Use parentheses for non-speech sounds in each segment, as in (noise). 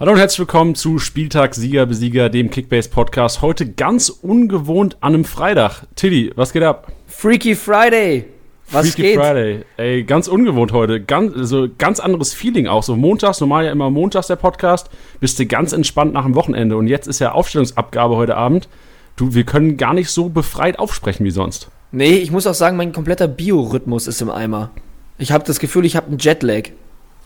Hallo und herzlich willkommen zu Spieltag Sieger Besieger, dem Kickbase Podcast. Heute ganz ungewohnt an einem Freitag. Tilly, was geht ab? Freaky Friday. Was Freaky geht? Friday. Ey, ganz ungewohnt heute. Ganz, also ganz anderes Feeling auch. So montags, normal ja immer montags der Podcast. Bist du ganz entspannt nach dem Wochenende. Und jetzt ist ja Aufstellungsabgabe heute Abend. Du, wir können gar nicht so befreit aufsprechen wie sonst. Nee, ich muss auch sagen, mein kompletter Biorhythmus ist im Eimer. Ich habe das Gefühl, ich habe einen Jetlag.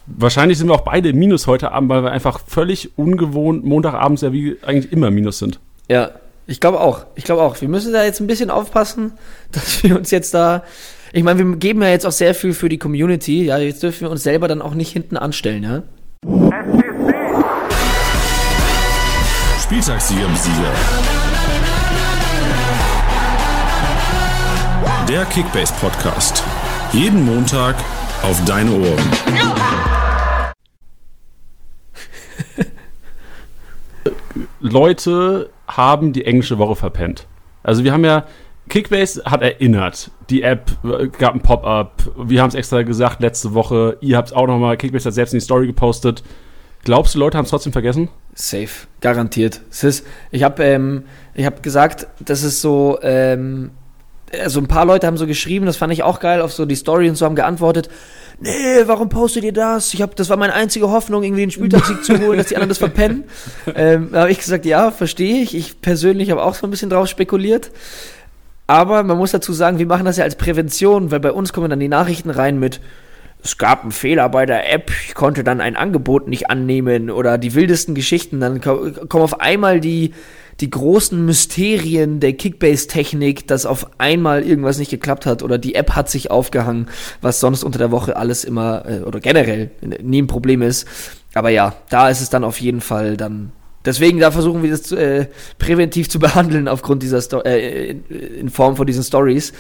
Wahrscheinlich sind wir auch beide im Minus heute Abend, weil wir einfach völlig ungewohnt Montagabends ja wie eigentlich immer Minus sind. Ja, ich glaube auch. Ich glaube auch. Wir müssen da jetzt ein bisschen aufpassen, (laughs) dass wir uns jetzt da. Ich meine, wir geben ja jetzt auch sehr viel für die Community. Ja, jetzt dürfen wir uns selber dann auch nicht hinten anstellen, ja? Spieltagssieger im Sieger. Der Kickbase Podcast. Jeden Montag auf deine Ohren. Leute haben die englische Woche verpennt. Also wir haben ja, Kickbase hat erinnert. Die App äh, gab ein Pop-up. Wir haben es extra gesagt letzte Woche. Ihr habt es auch nochmal, Kickbase hat selbst in die Story gepostet. Glaubst du, Leute haben es trotzdem vergessen? Safe, garantiert. Es ist, ich habe ähm, hab gesagt, das ist so, ähm, also ein paar Leute haben so geschrieben, das fand ich auch geil, auf so die Story und so haben geantwortet, nee, warum postet ihr das? Ich hab, das war meine einzige Hoffnung, irgendwie den Spieltagssieg zu holen, dass die anderen das verpennen. (laughs) Ähm, da habe ich gesagt, ja, verstehe ich. Ich persönlich habe auch so ein bisschen drauf spekuliert. Aber man muss dazu sagen, wir machen das ja als Prävention, weil bei uns kommen dann die Nachrichten rein mit, es gab einen Fehler bei der App, ich konnte dann ein Angebot nicht annehmen oder die wildesten Geschichten. Dann ko- kommen auf einmal die, die großen Mysterien der Kickbase-Technik, dass auf einmal irgendwas nicht geklappt hat oder die App hat sich aufgehangen, was sonst unter der Woche alles immer äh, oder generell nie ein Problem ist. Aber ja, da ist es dann auf jeden Fall dann Deswegen, da versuchen wir das äh, präventiv zu (laughs) behandeln aufgrund dieser Sto äh, in, Form von diesen Stories,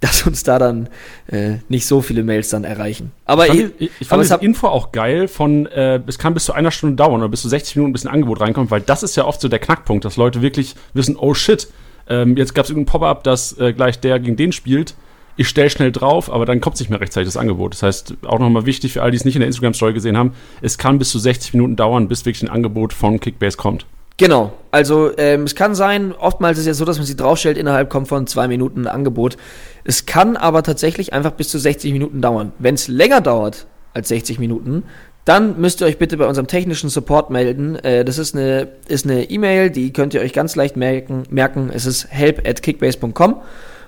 dass uns da dann äh, nicht so viele Mails dann erreichen. Aber Ich fand, ich, ich aber fand hat, Info auch geil von, äh, es kann bis zu einer Stunde dauern oder bis zu 60 Minuten, bis ein Angebot reinkommt, weil das ist ja oft so der Knackpunkt, dass Leute wirklich wissen, oh shit, ähm, jetzt gab es irgendein Pop-up, dass äh, gleich der gegen den spielt. Ich stell schnell drauf, aber dann kommt nicht mehr rechtzeitig das Angebot. Das heißt, auch nochmal wichtig für all die es nicht in der Instagram-Story gesehen haben, es kann bis zu 60 Minuten dauern, bis wirklich ein Angebot von Kickbase kommt. genau. Also ähm, es kann sein, oftmals ist es ja so, dass man sie draufstellt, innerhalb kommt von zwei Minuten ein Angebot. Es kann aber tatsächlich einfach bis zu 60 Minuten dauern. Wenn es länger dauert als 60 Minuten, dann müsst ihr euch bitte bei unserem technischen Support melden. Äh, das ist eine ist eine E-Mail, die könnt ihr euch ganz leicht merken. merken. Es ist help at kickbase.com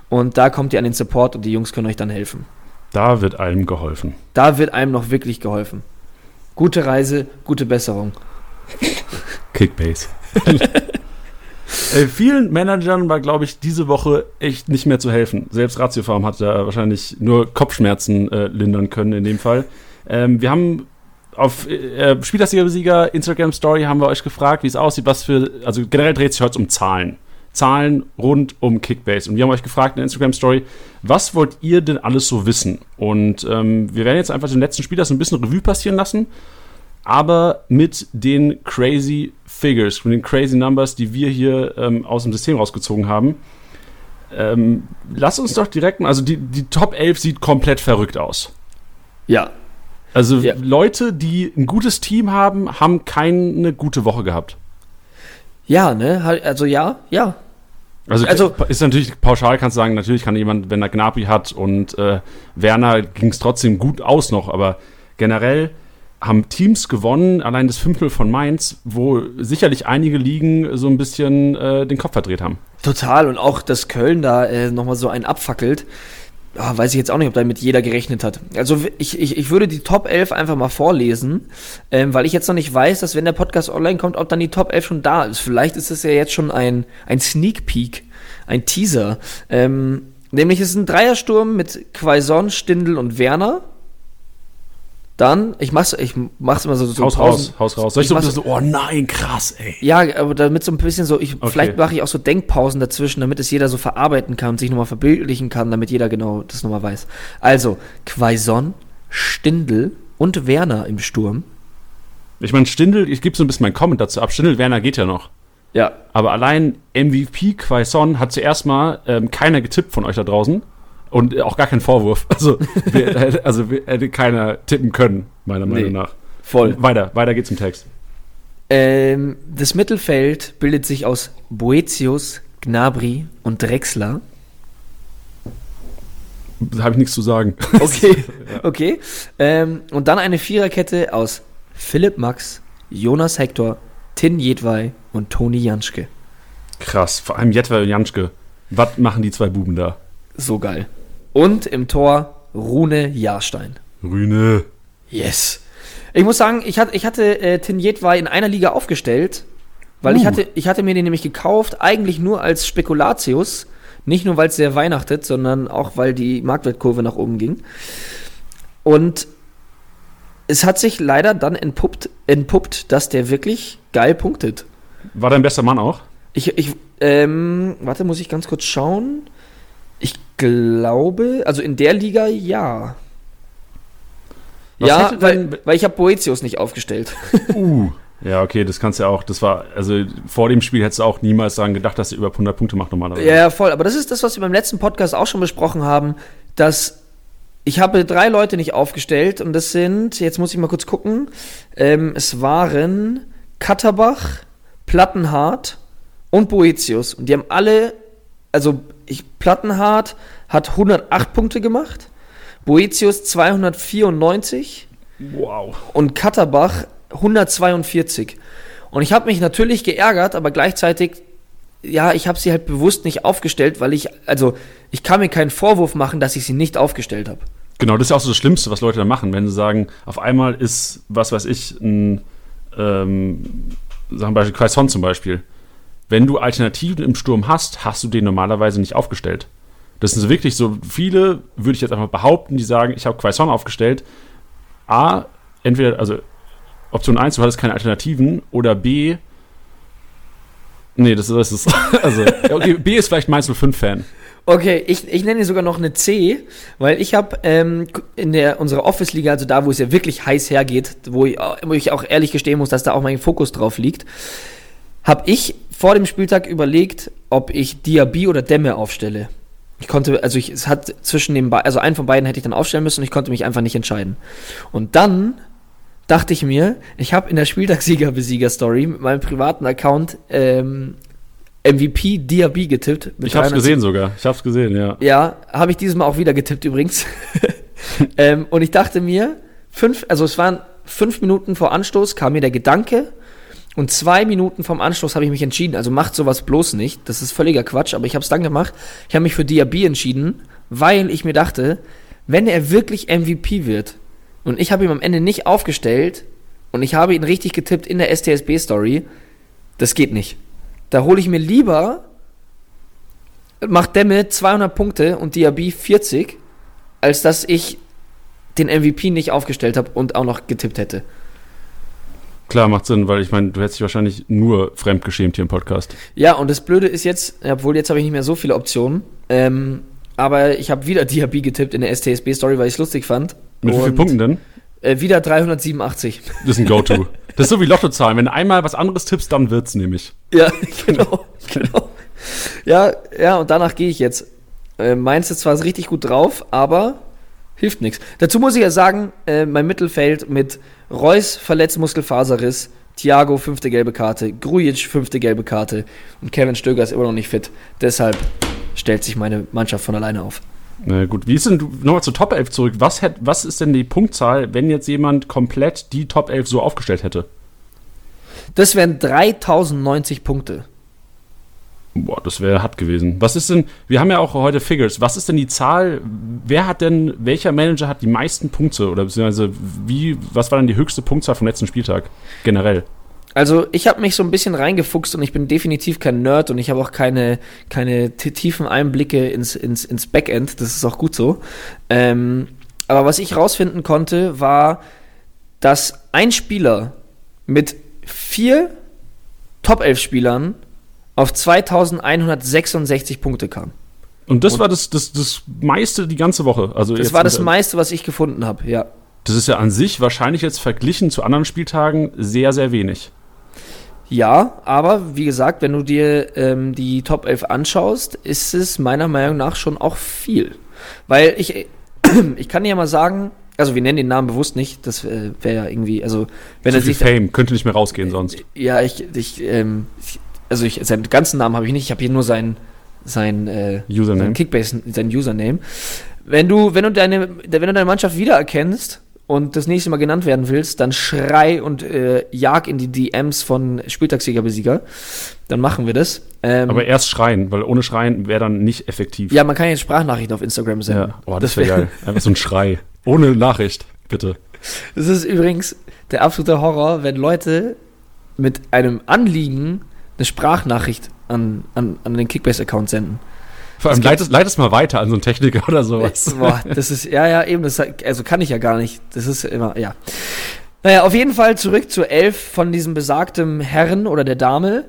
und da kommt ihr an den Support und die Jungs können euch dann helfen. Da wird einem geholfen. Da wird einem noch wirklich geholfen. Gute Reise, gute Besserung. Kickbase. (laughs) äh, vielen Managern war, glaube ich, diese Woche echt nicht mehr zu helfen. Selbst Ratiofarm hat da wahrscheinlich nur Kopfschmerzen äh, lindern können in dem Fall. Ähm, wir haben auf äh, Spielersieger Instagram Story haben wir euch gefragt, wie es aussieht, was für, also generell dreht sich heute um Zahlen. Zahlen rund um Kickbase. Und wir haben euch gefragt in der Instagram Story, was wollt ihr denn alles so wissen? Und ähm, wir werden jetzt einfach den letzten Spielers ein bisschen Revue passieren lassen aber mit den crazy Figures, mit den crazy Numbers, die wir hier ähm, aus dem System rausgezogen haben. Ähm, lass uns doch direkt mal, also die, die Top 11 sieht komplett verrückt aus. Ja, Also Ja. Leute, die ein gutes Team haben, haben keine gute Woche gehabt. ja, ne? Also ja, ja. Also, Also- ist natürlich pauschal, kannst du sagen, natürlich kann jemand, wenn er Gnabry hat und äh, Werner ging es trotzdem gut aus noch, aber generell haben Teams gewonnen, allein das 5 von Mainz, wo sicherlich einige Ligen so ein bisschen äh, den Kopf verdreht haben. Total. Und auch, dass Köln da äh, nochmal so einen abfackelt. Ah, weiß ich jetzt auch nicht, ob damit jeder gerechnet hat. Also ich, ich, ich würde die Top 11 einfach mal vorlesen, ähm, weil ich jetzt noch nicht weiß, dass wenn der Podcast online kommt, ob dann die Top 11 schon da ist. Vielleicht ist es ja jetzt schon ein, ein Sneak Peek, ein Teaser. Ähm, nämlich es ist ein Dreiersturm mit Quaison, Stindl und Werner. Dann, ich mach's, ich mach's immer so, so Haus raus, Haus raus. Soll ich Ich so, mach's- so, oh nein, krass, ey. ja, aber damit so ein bisschen so, ich, Okay. vielleicht mache ich auch so Denkpausen dazwischen, damit es jeder so verarbeiten kann, sich nochmal verbildlichen kann, damit jeder genau das nochmal weiß. Also, Quaison, Stindl und Werner im Sturm. Ich meine, Stindl, ich gebe so ein bisschen meinen Comment dazu ab. Stindl, Werner geht ja noch. Ja. Aber allein MVP Quaison hat zuerst mal ähm, keiner getippt von euch da draußen. Und auch gar kein Vorwurf. (laughs) Also, wir, also wir, hätte keiner tippen können, meiner Meinung Nee. nach. Voll. Weiter, weiter geht's im Text. Ähm, das Mittelfeld bildet sich aus Boetius, Gnabry und Drexler. Da habe ich nichts zu sagen. (laughs) Okay, okay. Ähm, und dann eine Viererkette aus Philipp Max, Jonas Hector, Tin Jedwai und Toni Janschke. Krass, vor allem Jetwer und Janschke. Was machen die zwei Buben da? So geil. Und im Tor Rune Jahrstein. Rüne. Yes. Ich muss sagen, ich hatte, ich hatte äh, Tin Jedwai in einer Liga aufgestellt, weil ich, Uh. hatte, ich hatte mir den nämlich gekauft, eigentlich nur als Spekulatius. Nicht nur, weil es sehr weihnachtet, sondern auch, weil die Marktwertkurve nach oben ging. Und es hat sich leider dann entpuppt, entpuppt dass der wirklich geil punktet. War dein bester Mann auch? Ich, ich, ähm, warte, muss ich ganz kurz schauen. Ich glaube, also in der Liga ja. Was ja, weil, weil ich habe Boetius nicht aufgestellt. (laughs) Uh. Ja, okay, das kannst du ja auch. Das war, also vor dem Spiel hättest du auch niemals daran gedacht, dass er über 100 Punkte macht normalerweise. Ja, ja, voll. Aber das ist das, was wir beim letzten Podcast auch schon besprochen haben, dass ich habe drei Leute nicht aufgestellt und das sind, jetzt muss ich mal kurz gucken, ähm, es waren Katterbach, Plattenhardt und Boetius. Und die haben alle, also ich, Plattenhardt hat 108 Punkte gemacht, Boetius 294 Wow. und Katterbach 142. Und ich habe mich natürlich geärgert, aber gleichzeitig, ja, ich habe sie halt bewusst nicht aufgestellt, weil ich, also ich kann mir keinen Vorwurf machen, dass ich sie nicht aufgestellt habe. Genau, das ist ja auch so das Schlimmste, was Leute da machen, wenn sie sagen, auf einmal ist, was weiß ich, ein, ähm, sagen wir Beispiel Quaison zum Beispiel. Wenn du Alternativen im Sturm hast, hast du den normalerweise nicht aufgestellt. Das sind so wirklich so viele, würde ich jetzt einfach behaupten, die sagen, ich habe Quaison aufgestellt. A, entweder, also Option 1, du hattest keine Alternativen, oder B, nee, das, das ist, (laughs) also, okay, B ist vielleicht Mainz 05-Fan. Okay, ich, ich nenne sogar noch eine C, weil ich habe ähm, in der unserer Office-Liga, also da, wo es ja wirklich heiß hergeht, wo ich, wo ich auch ehrlich gestehen muss, dass da auch mein Fokus drauf liegt, habe ich vor dem Spieltag überlegt, ob ich Diaby oder Demme aufstelle. Ich konnte, also ich, es hat zwischen den beiden, also einen von beiden hätte ich dann aufstellen müssen und ich konnte mich einfach nicht entscheiden. Und dann dachte ich mir, ich habe in der Spieltagssieger-Besieger-Story mit meinem privaten Account ähm, MVP Diaby getippt. Ich hab's 300 gesehen sogar. Ich hab's gesehen, ja. ja, habe ich dieses Mal auch wieder getippt übrigens. (laughs) ähm, und ich dachte mir, fünf, also es waren fünf Minuten vor Anstoß, kam mir der Gedanke und zwei Minuten vom Anstoß habe ich mich entschieden. Also macht sowas bloß nicht. Das ist völliger Quatsch, aber ich habe es dann gemacht. Ich habe mich für Diaby entschieden, weil ich mir dachte, wenn er wirklich MVP wird und ich habe ihn am Ende nicht aufgestellt und ich habe ihn richtig getippt in der STSB-Story, das geht nicht. Da hole ich mir lieber macht Demme 200 Punkte und Diaby 40, als dass ich den MVP nicht aufgestellt habe und auch noch getippt hätte. Klar, macht Sinn, weil ich meine, du hättest dich wahrscheinlich nur fremdgeschämt hier im Podcast. Ja, und das Blöde ist jetzt, obwohl jetzt habe ich nicht mehr so viele Optionen, ähm, aber ich habe wieder (laughs) Diaby getippt in der STSB-Story, weil ich es lustig fand. Mit wie vielen Und, Punkten denn? Äh, wieder 387. Das ist ein Go-To. (laughs) das ist so wie Lottozahlen. Wenn du einmal was anderes tippst, dann wird's nämlich. Ja, (laughs) genau, genau. Ja, ja, und danach gehe ich jetzt. Äh, Mainz ist zwar richtig gut drauf, aber hilft nichts. Dazu muss ich ja sagen, äh, mein Mittelfeld mit Reus verletzt Muskelfaserriss, Thiago fünfte gelbe Karte, Grujic fünfte gelbe Karte und Kevin Stöger ist immer noch nicht fit. Deshalb stellt sich meine Mannschaft von alleine auf. Na gut, wie ist denn, nochmal zur Top 11 zurück. Was, hätt, was ist denn die Punktzahl, wenn jetzt jemand komplett die Top 11 so aufgestellt hätte? Das wären 3090 Punkte. Boah, das wäre hart gewesen. Was ist denn, wir haben ja auch heute Figures. Was ist denn die Zahl, wer hat denn, welcher Manager hat die meisten Punkte? Oder beziehungsweise, wie, was war denn die höchste Punktzahl vom letzten Spieltag? Generell. Also ich habe mich so ein bisschen reingefuchst und ich bin definitiv kein Nerd und ich habe auch keine, keine tiefen Einblicke ins, ins, ins Backend. Das ist auch gut so. Ähm, aber was ich rausfinden konnte, war, dass ein Spieler mit vier Top-11-Spielern auf 2166 Punkte kam. Und das war das, das, das meiste die ganze Woche. Also Das war das meiste, was ich gefunden habe, ja. Das ist ja an sich wahrscheinlich jetzt verglichen zu anderen Spieltagen sehr, sehr wenig. Ja, aber wie gesagt, wenn du dir ähm, die Top 11 anschaust, ist es meiner Meinung nach schon auch viel. Weil ich, (clears throat) ich kann dir ja mal sagen, Also wir nennen den Namen bewusst nicht. Das äh, wäre ja irgendwie, also wenn Zu er sich. Fame, könnte nicht mehr rausgehen sonst. Ja, ich, ich, ähm, ich also ich, seinen ganzen Namen habe ich nicht. Ich habe hier nur sein, sein, äh, Username. sein Kickbase, sein Username. Wenn du, wenn du deine, wenn du deine Mannschaft wiedererkennst und das nächste Mal genannt werden willst, dann schrei und äh, jag in die DMs von Spieltagssieger-Besieger. Dann machen wir das. Ähm, Aber erst schreien, weil ohne Schreien wäre dann nicht effektiv. ja, man kann jetzt Sprachnachrichten auf Instagram senden. ja. Oh, das wäre geil. Einfach so ein Schrei. Ohne Nachricht, bitte. Das ist übrigens der absolute Horror, wenn Leute mit einem Anliegen eine Sprachnachricht an, an, an den Kickbase-Account senden. Vor allem Das leit es, leit es mal weiter an so einen Techniker oder sowas. Boah, das ist, ja, ja, eben, das, also kann ich ja gar nicht. Das ist immer, ja. Naja, auf jeden Fall zurück zur Elf von diesem besagten Herrn oder der Dame.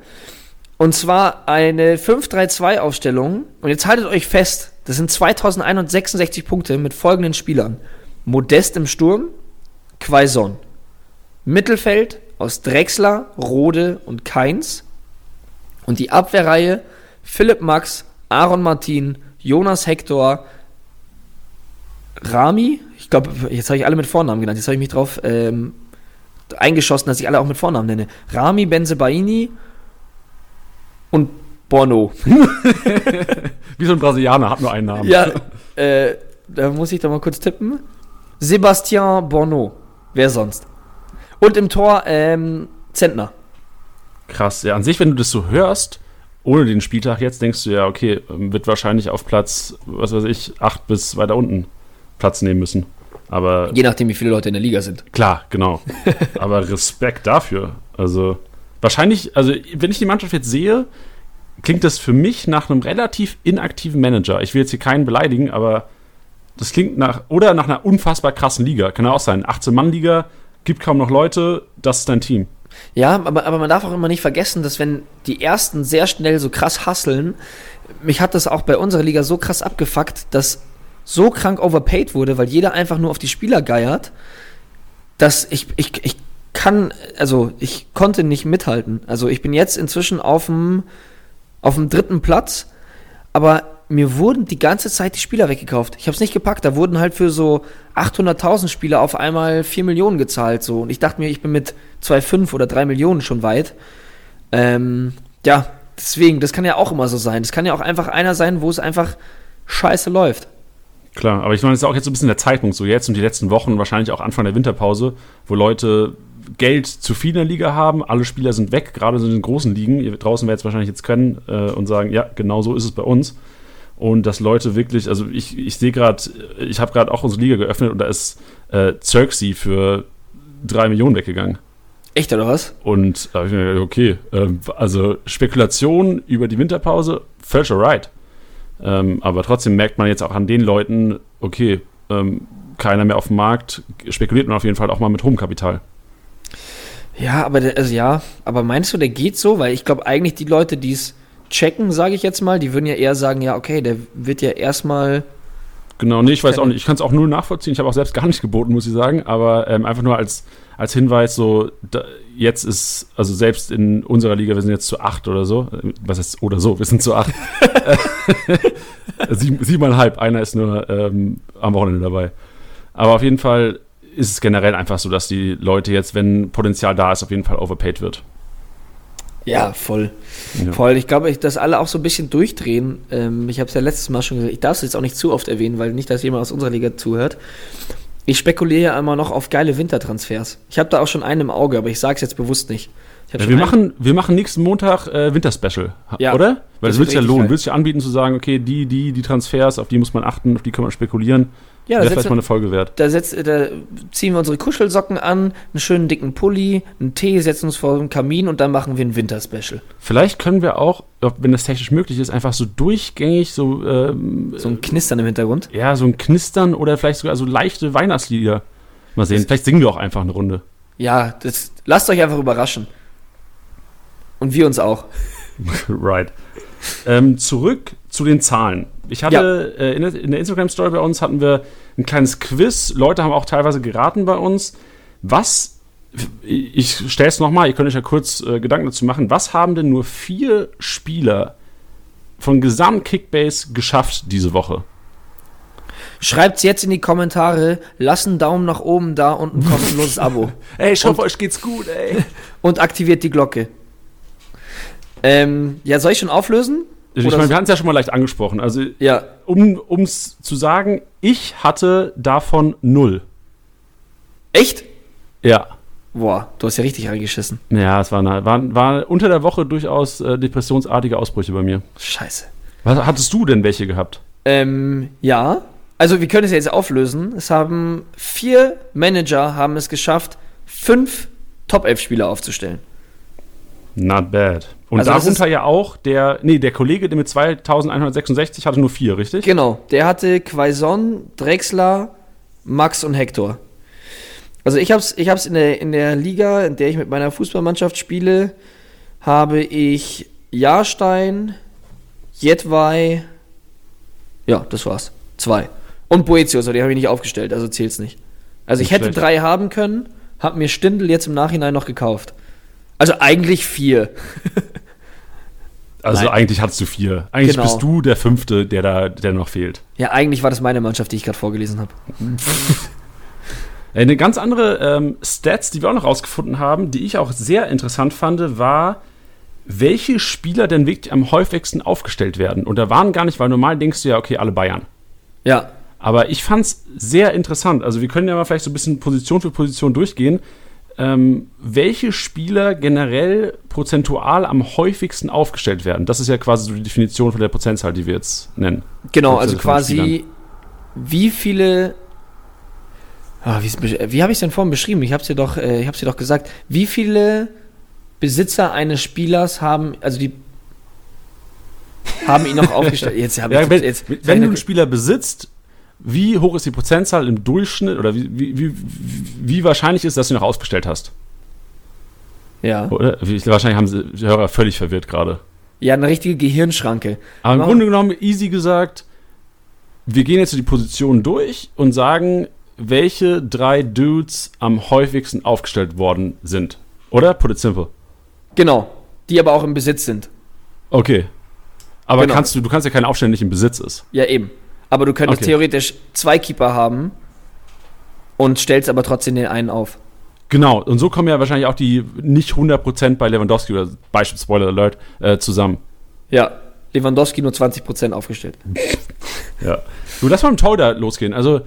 Und zwar eine 5-3-2-Aufstellung. Und jetzt haltet euch fest, das sind 2166 Punkte mit folgenden Spielern. Modest im Sturm, Quaison. Mittelfeld aus Drexler, Rode und Keins. Und die Abwehrreihe Philipp Max, Aaron Martin, Jonas Hector, Rami. Ich glaube, jetzt habe ich alle mit Vornamen genannt. Jetzt habe ich mich drauf ähm, eingeschossen, dass ich alle auch mit Vornamen nenne. Rami Benzebaini und Bono. (laughs) Wie so ein Brasilianer, hat nur einen Namen. Ja, äh, da muss ich doch mal kurz tippen. Sebastian Bono. Wer sonst? Und im Tor ähm, Zentner. Krass. Ja, an sich, wenn du das so hörst, ohne den Spieltag jetzt, denkst du ja, okay, wird wahrscheinlich auf Platz, was weiß ich, acht bis weiter unten Platz nehmen müssen. Aber Je nachdem, wie viele Leute in der Liga sind. Klar, genau. (laughs) Aber Respekt dafür. Also, wahrscheinlich, also, wenn ich die Mannschaft jetzt sehe, klingt das für mich nach einem relativ inaktiven Manager. Ich will jetzt hier keinen beleidigen, aber das klingt nach, oder nach einer unfassbar krassen Liga. Kann ja auch sein. 18-Mann-Liga, gibt kaum noch Leute, das ist dein Team. Ja, aber, aber man darf auch immer nicht vergessen, dass wenn die ersten sehr schnell so krass hasseln, mich hat das auch bei unserer Liga so krass abgefuckt, dass so krank overpaid wurde, weil jeder einfach nur auf die Spieler geiert, dass ich, ich, ich kann, also ich konnte nicht mithalten. Also ich bin jetzt inzwischen auf dem, auf dem dritten Platz, aber mir wurden die ganze Zeit die Spieler weggekauft. Ich habe es nicht gepackt. Da wurden halt für so 800.000 Spieler auf einmal 4 Millionen gezahlt. So. Und ich dachte mir, ich bin mit 2,5 oder 3 Millionen schon weit. Ähm, ja, deswegen, das kann ja auch immer so sein. Das kann ja auch einfach einer sein, wo es einfach scheiße läuft. Klar, aber ich meine, das ist auch jetzt so ein bisschen der Zeitpunkt, so jetzt und die letzten Wochen, wahrscheinlich auch Anfang der Winterpause, wo Leute Geld zu viel in der Liga haben, alle Spieler sind weg, gerade so in den großen Ligen. Ihr draußen werdet es wahrscheinlich jetzt können äh, und sagen, ja, genau so ist es bei uns. Und dass Leute wirklich, also ich, ich sehe gerade, ich habe gerade auch unsere Liga geöffnet und da ist äh, Xerxes für drei Millionen weggegangen. Echt oder was? Und da habe ich mir gedacht, okay, ähm, also Spekulation über die Winterpause, völlig alright. Ähm, aber trotzdem merkt man jetzt auch an den Leuten, okay, ähm, keiner mehr auf dem Markt, spekuliert man auf jeden Fall auch mal mit hohem Kapital. Ja, aber der, also ja, aber meinst du, der geht so? Weil ich glaube eigentlich die Leute, die es checken, sage ich jetzt mal, die würden ja eher sagen, ja, okay, der wird ja erstmal. Genau, nee, ich weiß auch nicht. Ich kann es auch nur nachvollziehen. Ich habe auch selbst gar nicht geboten, muss ich sagen. Aber ähm, einfach nur als, als Hinweis, so, da, jetzt ist, also selbst in unserer Liga, wir sind jetzt zu acht oder so. Was heißt oder so? Wir sind zu acht. (laughs) (laughs) Sieben, siebeneinhalb, einer ist nur ähm, am Wochenende dabei. Aber auf jeden Fall ist es generell einfach so, dass die Leute jetzt, wenn Potenzial da ist, auf jeden Fall overpaid wird. Ja, voll. Ja. Voll. Ich glaube, ich- dass alle auch so ein bisschen durchdrehen. Ähm, ich habe es ja letztes Mal schon gesagt, ich darf es jetzt auch nicht zu oft erwähnen, weil nicht, dass jemand aus unserer Liga zuhört. Ich spekuliere ja immer noch auf geile Wintertransfers. Ich habe da auch schon einen im Auge, aber ich sage es jetzt bewusst nicht. Ja, wir, machen, wir machen nächsten Montag äh, Winterspecial, Ja, oder? Weil das das wird sich ja lohnen. Willst du ja anbieten zu sagen, okay, die, die, die Transfers, auf die muss man achten, auf die kann man spekulieren. Ja, da, Wäre vielleicht mal eine Folge wert. da, setzt, da ziehen wir unsere Kuschelsocken an, einen schönen dicken Pulli, einen Tee, setzen uns vor den Kamin und dann machen wir ein Winterspecial. Vielleicht können wir auch, wenn das technisch möglich ist, einfach so durchgängig so, ähm, So ein Knistern im Hintergrund. ja, so ein Knistern oder vielleicht sogar so leichte Weihnachtslieder. Mal sehen. Vielleicht singen wir auch einfach eine Runde. Ja, das, lasst euch einfach überraschen. Und wir uns auch. (laughs) right. Ähm, zurück zu den Zahlen. Ich hatte äh, in, der, in der Instagram-Story bei uns hatten wir ein kleines Quiz. Leute haben auch teilweise geraten bei uns. Was, ich stelle es nochmal, ihr könnt euch ja kurz äh, Gedanken dazu machen. Was haben denn nur vier Spieler von Gesamt-Kickbase geschafft diese Woche? Schreibt's jetzt in die Kommentare, lasst einen Daumen nach oben da und ein kostenloses Abo. (laughs) Ey, ich hoffe, euch geht's gut, ey. (laughs) Und aktiviert die Glocke. Ähm, ja, soll ich schon auflösen? Ich meine, wir hatten es ja schon mal leicht angesprochen. Also, Ja. um es zu sagen, ich hatte davon null. Echt? Ja. Boah, du hast ja richtig reingeschissen. Ja, es war, eine, war, war unter der Woche durchaus äh, depressionsartige Ausbrüche bei mir. Scheiße. Was, hattest du denn welche gehabt? Ähm, ja. Also wir können es ja jetzt auflösen. Es haben vier Manager haben es geschafft, fünf Top 11 Spieler aufzustellen. Not bad. Und Also darunter ja auch der, nee, der Kollege, der mit 2166 hatte nur vier, richtig? Genau. Der hatte Quaison, Drexler, Max und Hector. Also ich hab's, ich hab's in der, in der Liga, in der ich mit meiner Fußballmannschaft spiele, habe ich Jahrstein, Jedwai, ja, das war's. Zwei. Und Boetius, aber die habe ich nicht aufgestellt, also zählt's nicht. Also ich Nicht hätte schlecht. drei haben können, hab mir Stindl jetzt im Nachhinein noch gekauft. Also eigentlich vier. (laughs) Also Nein. eigentlich hattest du vier. Eigentlich Genau. bist du der fünfte, der da, der noch fehlt. Ja, eigentlich war das meine Mannschaft, die ich gerade vorgelesen habe. (laughs) Eine ganz andere ähm, Stats, die wir auch noch rausgefunden haben, die ich auch sehr interessant fand, war, welche Spieler denn wirklich am häufigsten aufgestellt werden. Und da waren gar nicht, weil normal denkst du ja, okay, alle Bayern. Ja, Aber ich fand es sehr interessant. Also wir können ja mal vielleicht so ein bisschen Position für Position durchgehen. Ähm, welche Spieler generell prozentual am häufigsten aufgestellt werden. Das ist ja quasi so die Definition von der Prozentzahl, die wir jetzt nennen. Genau, also quasi, Spielern. wie viele. Ah, wie habe ich es denn vorhin beschrieben? Ich habe es dir, doch, äh, ich dir doch gesagt. Wie viele Besitzer eines Spielers haben, also die haben ihn noch (laughs) aufgestellt. Jetzt Ja, wenn, jetzt, wenn du einen Spieler besitzt, wie hoch ist die Prozentzahl im Durchschnitt oder wie, wie, wie, wie wahrscheinlich ist, dass du ihn noch ausgestellt hast? ja. Oder? Wahrscheinlich haben sie die Hörer völlig verwirrt gerade. ja, eine richtige Gehirnschranke. Aber im Warum? Grunde genommen, easy gesagt, wir gehen jetzt die Positionen durch und sagen, welche drei Dudes am häufigsten aufgestellt worden sind. Oder? Put it simple. Genau. Die aber auch im Besitz sind. Okay. Aber Genau. kannst du, du kannst ja keinen aufstellen, der nicht im Besitz ist. Ja, eben. Aber du könntest Okay. theoretisch zwei Keeper haben und stellst aber trotzdem den einen auf. Genau, und so kommen ja wahrscheinlich auch die nicht 100% bei Lewandowski oder Beispiel Spoiler Alert äh, zusammen. Ja. Lewandowski nur 20% aufgestellt. Ja. Du, lass mal im Tor da losgehen. Also,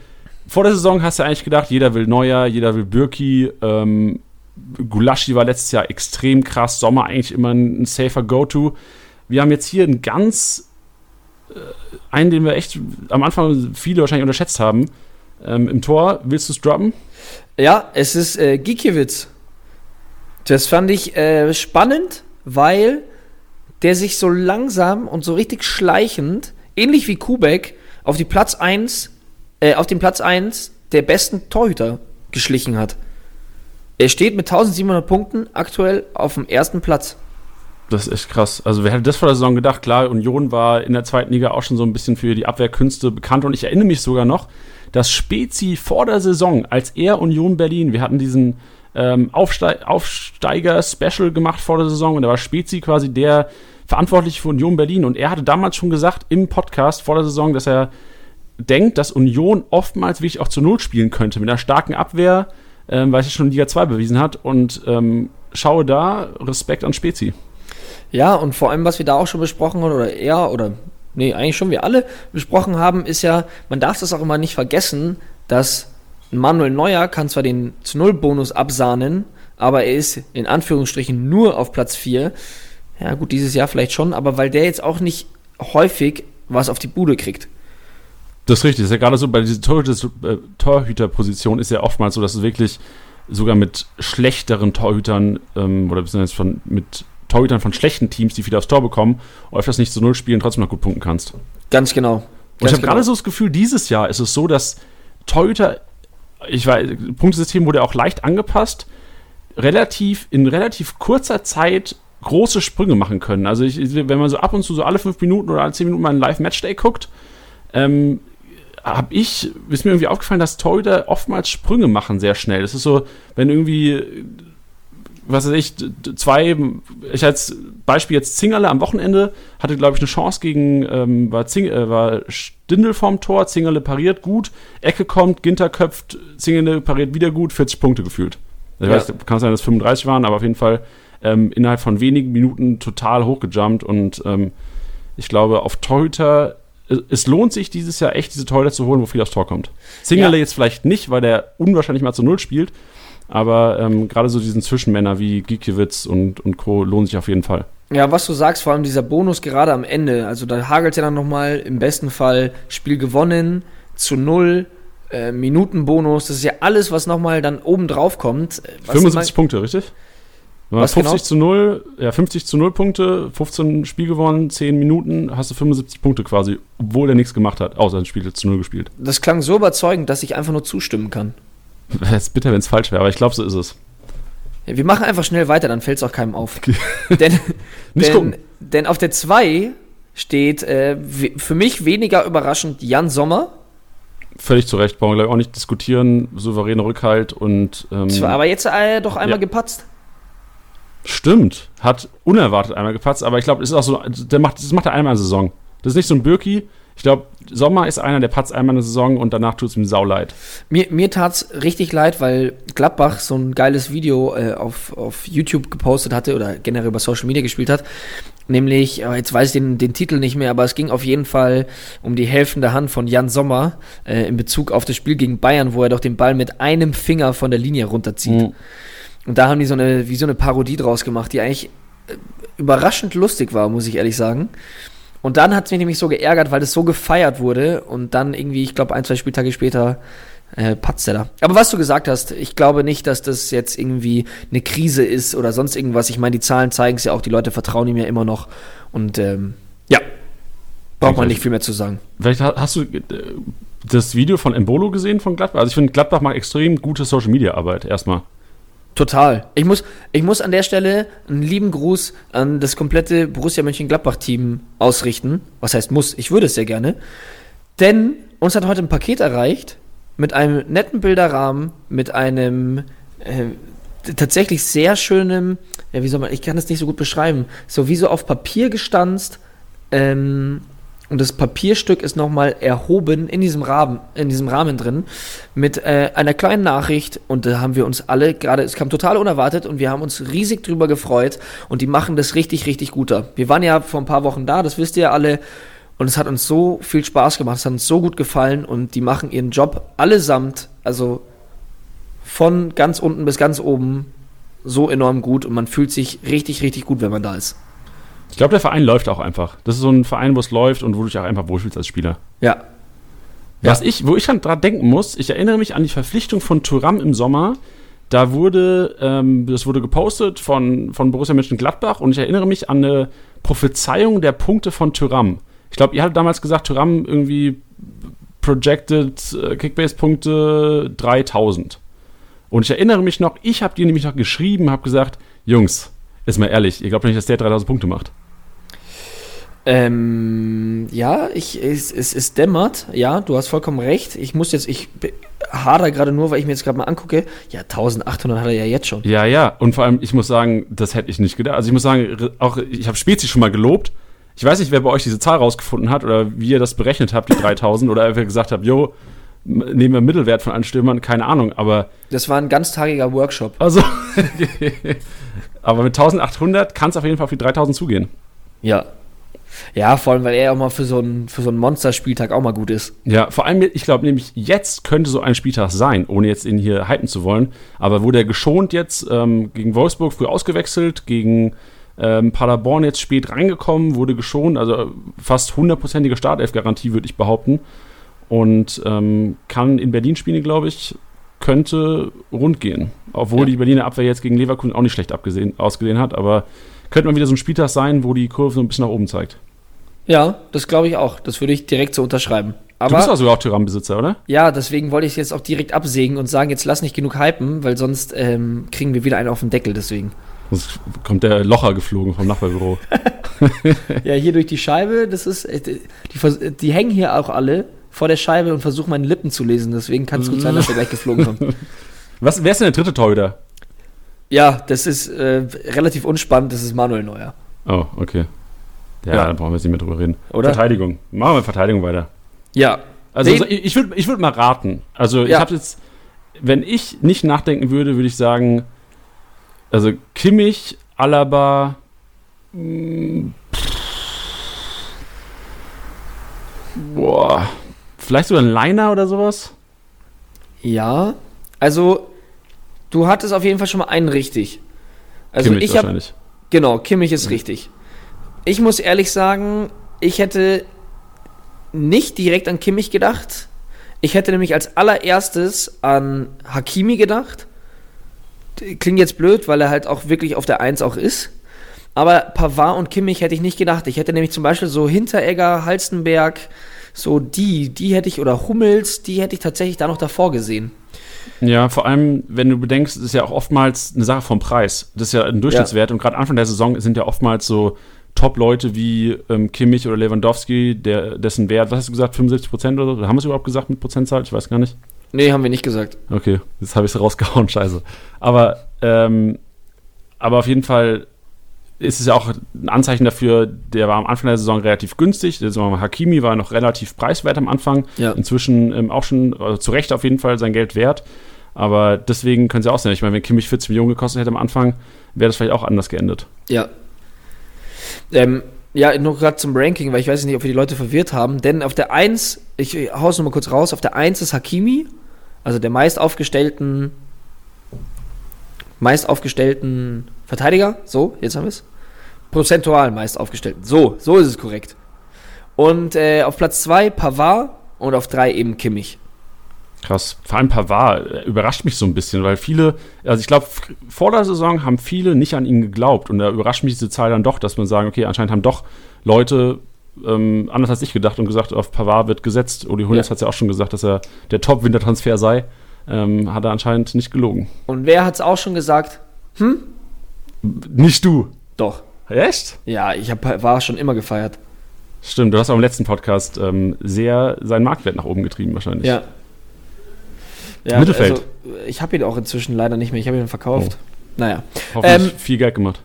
vor der Saison hast du eigentlich gedacht, jeder will Neuer, jeder will Birki. Ähm, Gulaschi war letztes Jahr extrem krass. Sommer eigentlich immer ein, ein safer Go-To. Wir haben jetzt hier einen ganz, einen, den wir echt am Anfang viele wahrscheinlich unterschätzt haben. Ähm, Im Tor, willst du es droppen? Ja, es ist äh, Gikiewicz. Das fand ich äh, spannend, weil der sich so langsam und so richtig schleichend, ähnlich wie Kubek, auf die Platz 1, äh, auf den Platz 1 der besten Torhüter geschlichen hat. Er steht mit 1700 Punkten aktuell auf dem ersten Platz. Das ist echt krass. Also, wer hätte das vor der Saison gedacht? Klar, Union war in der zweiten Liga auch schon so ein bisschen für die Abwehrkünste bekannt. Und ich erinnere mich sogar noch, dass Spezi vor der Saison, als er Union Berlin, wir hatten diesen ähm, Aufstei Aufsteiger-Special gemacht vor der Saison und da war Spezi quasi der Verantwortliche für Union Berlin. Und er hatte damals schon gesagt im Podcast vor der Saison, dass er denkt, dass Union oftmals wirklich auch zu Null spielen könnte mit einer starken Abwehr, ähm, weil es schon in Liga 2 bewiesen hat. Und ähm, schaue da, Respekt an Spezi. Ja, und vor allem, was wir da auch schon besprochen haben, oder er, oder nee, eigentlich schon wir alle besprochen haben, ist ja, man darf das auch immer nicht vergessen, dass Manuel Neuer kann zwar den zu Null Bonus absahnen, aber er ist in Anführungsstrichen nur auf Platz 4. Ja, gut, dieses Jahr vielleicht schon, aber weil der jetzt auch nicht häufig was auf die Bude kriegt. Das ist richtig. Das ist ja gerade so bei dieser äh, Torhüterposition ist ja oftmals so, dass du wirklich sogar mit schlechteren Torhütern ähm, oder beziehungsweise von, mit Torhütern von schlechten Teams, die viel aufs Tor bekommen, öfters nicht zu Null spielen, trotzdem noch gut punkten kannst. Und Ganz genau. ich Ganz habe gerade so das Gefühl, dieses Jahr ist es so, dass Torhüter, ich weiß, Punktesystem wurde auch leicht angepasst, relativ, in relativ kurzer Zeit große Sprünge machen können. Also ich, wenn man so ab und zu so alle fünf Minuten oder alle zehn Minuten mal einen Live-Matchday guckt, ähm, habe ich, ist mir irgendwie aufgefallen, dass Torhüter oftmals Sprünge machen sehr schnell. Das ist so, wenn irgendwie, was weiß ich, zwei, ich als Beispiel jetzt Zingerle am Wochenende hatte, glaube ich, eine Chance gegen, ähm, war, Zing, äh, war Stindel vorm Tor, Zingerle pariert gut, Ecke kommt, Ginter köpft, Zingerle pariert wieder gut, 40 Punkte gefühlt. Ich Ja. weiß, kann sein, dass es 35 waren, aber auf jeden Fall ähm, innerhalb von wenigen Minuten total hochgejumpt und ähm, ich glaube, auf Torhüter, es, es lohnt sich dieses Jahr echt, diese Torhüter zu holen, wo viel aufs Tor kommt. Zingerle Ja. jetzt vielleicht nicht, weil der unwahrscheinlich mal zu Null spielt, aber ähm, gerade so diesen Zwischenmänner wie Gikiewicz und, und Co. lohnen sich auf jeden Fall. Ja, was du sagst, vor allem dieser Bonus gerade am Ende, also da hagelt ja dann nochmal im besten Fall Spiel gewonnen, zu null, äh, Minutenbonus, das ist ja alles, was nochmal dann oben drauf kommt. äh, Was 75 Punkte, richtig? Was 50 genau? zu 0, ja, 50 zu 0 Punkte, 15 Spiel gewonnen, 10 Minuten, hast du 75 Punkte quasi, obwohl er nichts gemacht hat, außer ein Spiel zu 0 gespielt. Das klang so überzeugend, dass ich einfach nur zustimmen kann. (laughs) Wäre jetzt bitter, wenn es falsch wäre, aber ich glaube, so ist es. Ja, wir machen einfach schnell weiter, dann fällt es auch keinem auf. (laughs) denn, (laughs) Nicht denn, gucken. denn auf der 2 steht äh, für mich weniger überraschend Jan Sommer. Völlig zu Recht, brauchen wir gleich auch nicht diskutieren, souveräner Rückhalt und ähm, Zwar aber jetzt äh, doch einmal Ja. gepatzt. stimmt, hat unerwartet einmal gepatzt, aber ich glaube, es ist auch so, der macht, das macht er einmal in der Saison. Das ist nicht so ein Birki. Ich glaube, Sommer ist einer, der patzt einmal in der Saison und danach tut es ihm sau leid. Mir, mir tat's richtig leid, weil Gladbach so ein geiles Video äh, auf, auf YouTube gepostet hatte oder generell über Social Media gespielt hat. Nämlich, äh, jetzt weiß ich den, den Titel nicht mehr, aber es ging auf jeden Fall um die helfende Hand von Jan Sommer äh, in Bezug auf das Spiel gegen Bayern, wo er doch den Ball mit einem Finger von der Linie runterzieht. Mhm. Und da haben die so eine, wie so eine Parodie draus gemacht, die eigentlich äh, überraschend lustig war, muss ich ehrlich sagen. Und dann hat es mich nämlich so geärgert, weil das so gefeiert wurde und dann irgendwie, ich glaube, ein, zwei Spieltage später äh, patzt er da. Aber was du gesagt hast, ich glaube nicht, dass das jetzt irgendwie eine Krise ist oder sonst irgendwas. Ich meine, die Zahlen zeigen es ja auch, die Leute vertrauen ihm ja immer noch. Und ähm, ja, braucht man nicht viel mehr zu sagen. Vielleicht ha- hast du äh, das Video von Embolo gesehen von Gladbach? Also ich finde, Gladbach macht extrem gute Social-Media-Arbeit erstmal. Total. Ich muss, ich muss an der Stelle einen lieben Gruß an das komplette Borussia Mönchengladbach-Team ausrichten. Was heißt muss? Ich würde es sehr gerne. Denn uns hat heute ein Paket erreicht mit einem netten Bilderrahmen, mit einem äh, tatsächlich sehr schönem, ja, wie soll man, ich kann das nicht so gut beschreiben, so wie so auf Papier gestanzt. Ähm, und das Papierstück ist nochmal erhoben in diesem Rahmen, in diesem Rahmen drin, mit äh, einer kleinen Nachricht. Und da haben wir uns alle gerade, es kam total unerwartet und wir haben uns riesig drüber gefreut. Und die machen das richtig, richtig guter. Wir waren ja vor ein paar Wochen da, das wisst ihr ja alle. Und es hat uns so viel Spaß gemacht, es hat uns so gut gefallen und die machen ihren Job allesamt, also von ganz unten bis ganz oben, so enorm gut und man fühlt sich richtig, richtig gut, wenn man da ist. Ich glaube, der Verein läuft auch einfach. Das ist so ein Verein, wo es läuft und wo du dich auch einfach wohlfühlst als Spieler. Ja. Was ich, wo ich dann dran denken muss, ich erinnere mich an die Verpflichtung von Thuram im Sommer. Da wurde, ähm, das wurde gepostet von, von Borussia Mönchengladbach und ich erinnere mich an eine Prophezeiung der Punkte von Thuram. Ich glaube, ihr hattet damals gesagt, Thuram irgendwie projected äh, Kickbase-Punkte 3000. Und ich erinnere mich noch, ich habe dir nämlich noch geschrieben, habe gesagt, Jungs, ist mal ehrlich, ihr glaubt doch nicht, dass der 3000 Punkte macht. Ähm, ja, ich, es, es, es dämmert. Ja, du hast vollkommen recht. Ich muss jetzt, ich hader gerade nur, weil ich mir jetzt gerade mal angucke. Ja, 1800 hat er ja jetzt schon. Ja, ja. Und vor allem, ich muss sagen, das hätte ich nicht gedacht. Also ich muss sagen, auch ich habe Spezi schon mal gelobt. Ich weiß nicht, wer bei euch diese Zahl rausgefunden hat oder wie ihr das berechnet habt, die (laughs) 3000, oder einfach gesagt habt, jo, nehmen wir Mittelwert von allen Stürmern, keine Ahnung. Aber Das war ein ganztagiger Workshop. also, (laughs) aber mit 1800 kann es auf jeden Fall auf die 3000 zugehen. Ja. Ja, vor allem, weil er auch mal für so einen, für so einen Monsterspieltag auch mal gut ist. Ja, vor allem, ich glaube nämlich, jetzt könnte so ein Spieltag sein, ohne jetzt ihn hier hypen zu wollen. Aber wurde er geschont jetzt ähm, gegen Wolfsburg früh ausgewechselt, gegen ähm, Paderborn jetzt spät reingekommen, wurde geschont, also fast hundertprozentige Startelf-Garantie, würde ich behaupten. Und ähm, kann in Berlin spielen, glaube ich, könnte rund gehen. Obwohl Ja. die Berliner Abwehr jetzt gegen Leverkusen auch nicht schlecht abgesehen, ausgesehen hat, aber könnte mal wieder so ein Spieltag sein, wo die Kurve so ein bisschen nach oben zeigt. Ja, das glaube ich auch. Das würde ich direkt so unterschreiben. du bist Aber auch sogar auch Tyrann-Besitzer, oder? ja, deswegen wollte ich es jetzt auch direkt absägen und sagen, jetzt lass nicht genug hypen, weil sonst ähm, kriegen wir wieder einen auf den Deckel deswegen. Sonst kommt der Locher geflogen vom Nachbarbüro. (laughs) Ja, hier durch die Scheibe, das ist, äh, die, die hängen hier auch alle vor der Scheibe und versuchen meine Lippen zu lesen, deswegen kann es gut sein, dass er gleich geflogen kommt. (laughs) Was, wer ist denn der dritte Torhüter? Ja, das ist äh, relativ unspannend, das ist Manuel Neuer. Oh, okay. Ja, Ja. dann brauchen wir jetzt nicht mehr drüber reden. Oder? Verteidigung. Machen wir Verteidigung weiter. Ja. Also so- ich, ich würde ich würd mal raten. Also ich Ja. habe jetzt, wenn ich nicht nachdenken würde, würde ich sagen, also Kimmich, Alaba, mh, boah, vielleicht sogar ein Liner oder sowas. Ja. Also, du hattest auf jeden Fall schon mal einen richtig. Also Kimmich ich habe wahrscheinlich. Genau, Kimmich ist richtig. Ich muss ehrlich sagen, ich hätte nicht direkt an Kimmich gedacht. Ich hätte nämlich als allererstes an Hakimi gedacht. Klingt jetzt blöd, weil er halt auch wirklich auf der Eins auch ist. Aber Pavard und Kimmich hätte ich nicht gedacht. Ich hätte nämlich zum Beispiel so Hinteregger, Halstenberg, so die, die hätte ich, oder Hummels, die hätte ich tatsächlich da noch davor gesehen. Ja, vor allem, wenn du bedenkst, ist ja auch oftmals eine Sache vom Preis. Das ist ja ein Durchschnittswert und gerade Anfang der Saison sind ja oftmals so Top-Leute wie ähm, Kimmich oder Lewandowski, der, dessen Wert, was hast du gesagt, 75 Prozent oder so? Haben wir es überhaupt gesagt mit Prozentzahl? Ich weiß gar nicht. Nee, haben wir nicht gesagt. Okay, jetzt habe ich es rausgehauen, scheiße. Aber, ähm, aber auf jeden Fall ist es ja auch ein Anzeichen dafür, der war am Anfang der Saison relativ günstig. Saison Hakimi war noch relativ preiswert am Anfang. Ja. Inzwischen ähm, auch schon, also zu Recht auf jeden Fall sein Geld wert. Aber deswegen können sie auch sein. Ich meine, wenn Kimmich 40 Millionen gekostet hätte am Anfang, wäre das vielleicht auch anders geendet. Ja. Ähm, ja, nur gerade zum Ranking, weil ich weiß nicht, ob wir die Leute verwirrt haben. Denn auf der 1, ich hau's nochmal kurz raus, auf der 1 ist Hakimi, also der meist aufgestellten, meist aufgestellten Verteidiger. So, jetzt haben wir es. Prozentual meist aufgestellten. So, so ist es korrekt. Und äh, auf Platz 2 Pavard und auf 3 eben Kimmich. Krass. Vor allem Pavard äh, überrascht mich so ein bisschen, weil viele, also ich glaube, vor der Saison haben viele nicht an ihn geglaubt und da überrascht mich diese Zahl dann doch, dass man sagen, okay, anscheinend haben doch Leute ähm, anders als ich gedacht und gesagt, auf Pavard wird gesetzt. Uli Hoeneß Ja. hat es ja auch schon gesagt, dass er der Top-Wintertransfer sei. Ähm, hat er anscheinend nicht gelogen. Und wer hat's auch schon gesagt? Nicht du. Doch. Echt? Ja, ich hab Pavard schon immer gefeiert. Stimmt, du hast auch im letzten Podcast ähm, sehr seinen Marktwert nach oben getrieben wahrscheinlich. Ja. ja Mittelfeld. Also, ich habe ihn auch inzwischen leider nicht mehr. Ich habe ihn verkauft. Naja. Hoffentlich Ähm, viel Geld gemacht.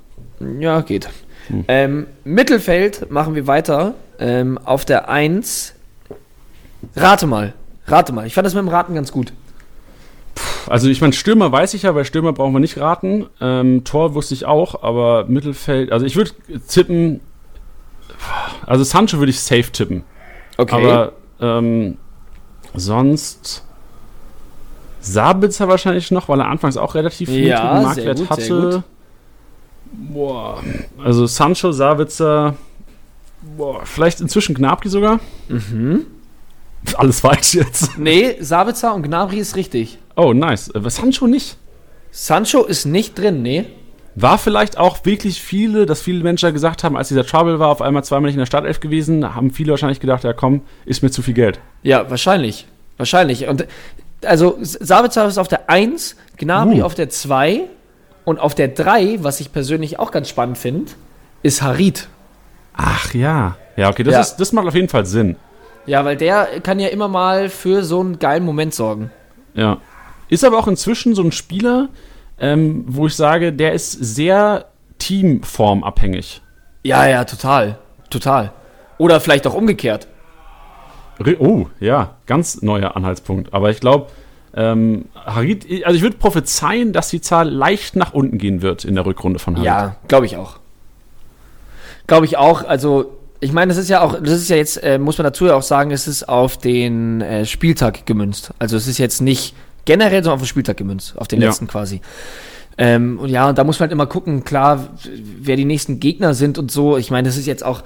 Ja, geht. Hm. Ähm, Mittelfeld machen wir weiter. Ähm, auf der 1. Rate mal. Rate mal. Ich fand das mit dem Raten ganz gut. Also ich meine, Stürmer weiß ich ja, bei Stürmer brauchen wir nicht raten. Ähm, Tor wusste ich auch, aber Mittelfeld, also ich würde tippen, also Sancho würde ich safe tippen. Okay. Aber ähm, sonst Sabitzer wahrscheinlich noch, weil er anfangs auch relativ Ja, niedrigen Marktwert gut, hatte. Boah. Also Sancho, Sabitzer, boah, vielleicht inzwischen Gnabry sogar. mhm. (laughs) Alles falsch jetzt. Nee, Sabitzer und Gnabry ist richtig. Oh, nice. Aber Sancho nicht. Sancho ist nicht drin, nee. War vielleicht auch wirklich viele, dass viele Menschen gesagt haben, als dieser Trouble war, auf einmal zweimal nicht in der Startelf gewesen, haben viele wahrscheinlich gedacht, ja komm, ist mir zu viel Geld. Ja, wahrscheinlich. Wahrscheinlich. Und also Sabitzer ist auf der 1, Gnabry Uh. auf der 2 und auf der 3, was ich persönlich auch ganz spannend finde, ist Harit. Ach ja. Ja, okay, das, Ja. Ist, das macht auf jeden Fall Sinn. Ja, weil der kann ja immer mal für so einen geilen Moment sorgen. Ja. Ist aber auch inzwischen so ein Spieler, ähm, wo ich sage, der ist sehr teamformabhängig. Ja, ja, total. Total. Oder vielleicht auch umgekehrt. Oh, ja, ganz neuer Anhaltspunkt. Aber ich glaube, ähm, Harit, also ich würde prophezeien, dass die Zahl leicht nach unten gehen wird in der Rückrunde von Harit. Ja, glaube ich auch. Glaube ich auch. Also, ich meine, das ist ja auch, das ist ja jetzt, äh, muss man dazu ja auch sagen, es ist auf den äh, Spieltag gemünzt. Also, es ist jetzt nicht generell, sondern auf den Spieltag gemünzt, auf den Ja. letzten quasi. Ähm, und ja, und da muss man halt immer gucken, klar, wer die nächsten Gegner sind und so. Ich meine, das ist jetzt auch,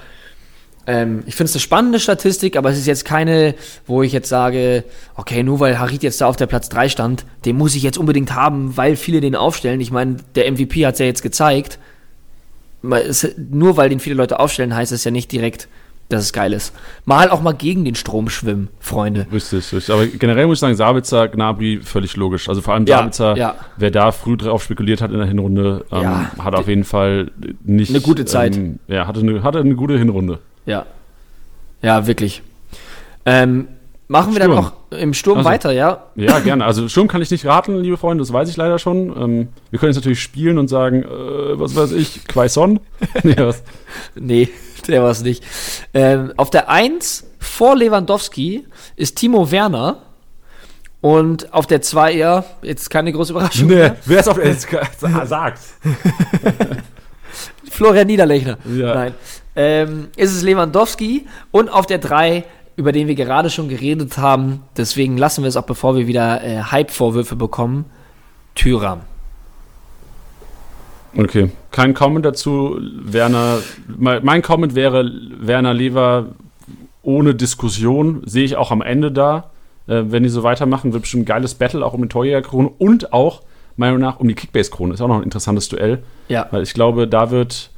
ähm, ich finde es eine spannende Statistik, aber es ist jetzt keine, wo ich jetzt sage, okay, nur weil Harit jetzt da auf der Platz 3 stand, den muss ich jetzt unbedingt haben, weil viele den aufstellen. Ich meine, der MVP hat es ja jetzt gezeigt. Es- Nur weil den viele Leute aufstellen, heißt es ja nicht direkt, dass es geil ist. Mal auch mal gegen den Strom schwimmen, Freunde. Richtig, richtig. Aber generell muss ich sagen, Sabitzer, Gnabry, völlig logisch. Also vor allem Ja, Sabitzer, ja. wer da früh drauf spekuliert hat in der Hinrunde, ähm, Ja. hat auf jeden Fall nicht. Eine gute Zeit. Ähm, ja, hatte eine, hatte eine gute Hinrunde. Ja. Ja, wirklich. Ähm, machen wir dann Sturm. noch im Sturm Also. weiter, ja. Ja, gerne. Also Sturm kann ich nicht raten, liebe Freunde, das weiß ich leider schon. Ähm, wir können jetzt natürlich spielen und sagen, äh, was weiß ich, Quaison. (laughs) nee, was? Nee, der war es nicht. Ähm, auf der 1 vor Lewandowski ist Timo Werner. Und auf der 2 ja, jetzt keine große Überraschung. Nee, mehr, wer ist auf jetzt sagt? (laughs) Florian Niederlechner. Ja. Nein. Ähm, ist es Lewandowski und auf der 3, über den wir gerade schon geredet haben, deswegen lassen wir es auch, bevor wir wieder äh, Hype-Vorwürfe bekommen, Tyram. Okay, kein Comment dazu. Werner, mein Comment wäre Werner Lever ohne Diskussion. Sehe ich auch am Ende da. Äh, wenn die so weitermachen, wird bestimmt ein geiles Battle auch um die Torjägerkrone und auch, meiner Meinung nach, um die Kickbase-Krone. Ist auch noch ein interessantes Duell. Ja. Weil ich glaube, da wird,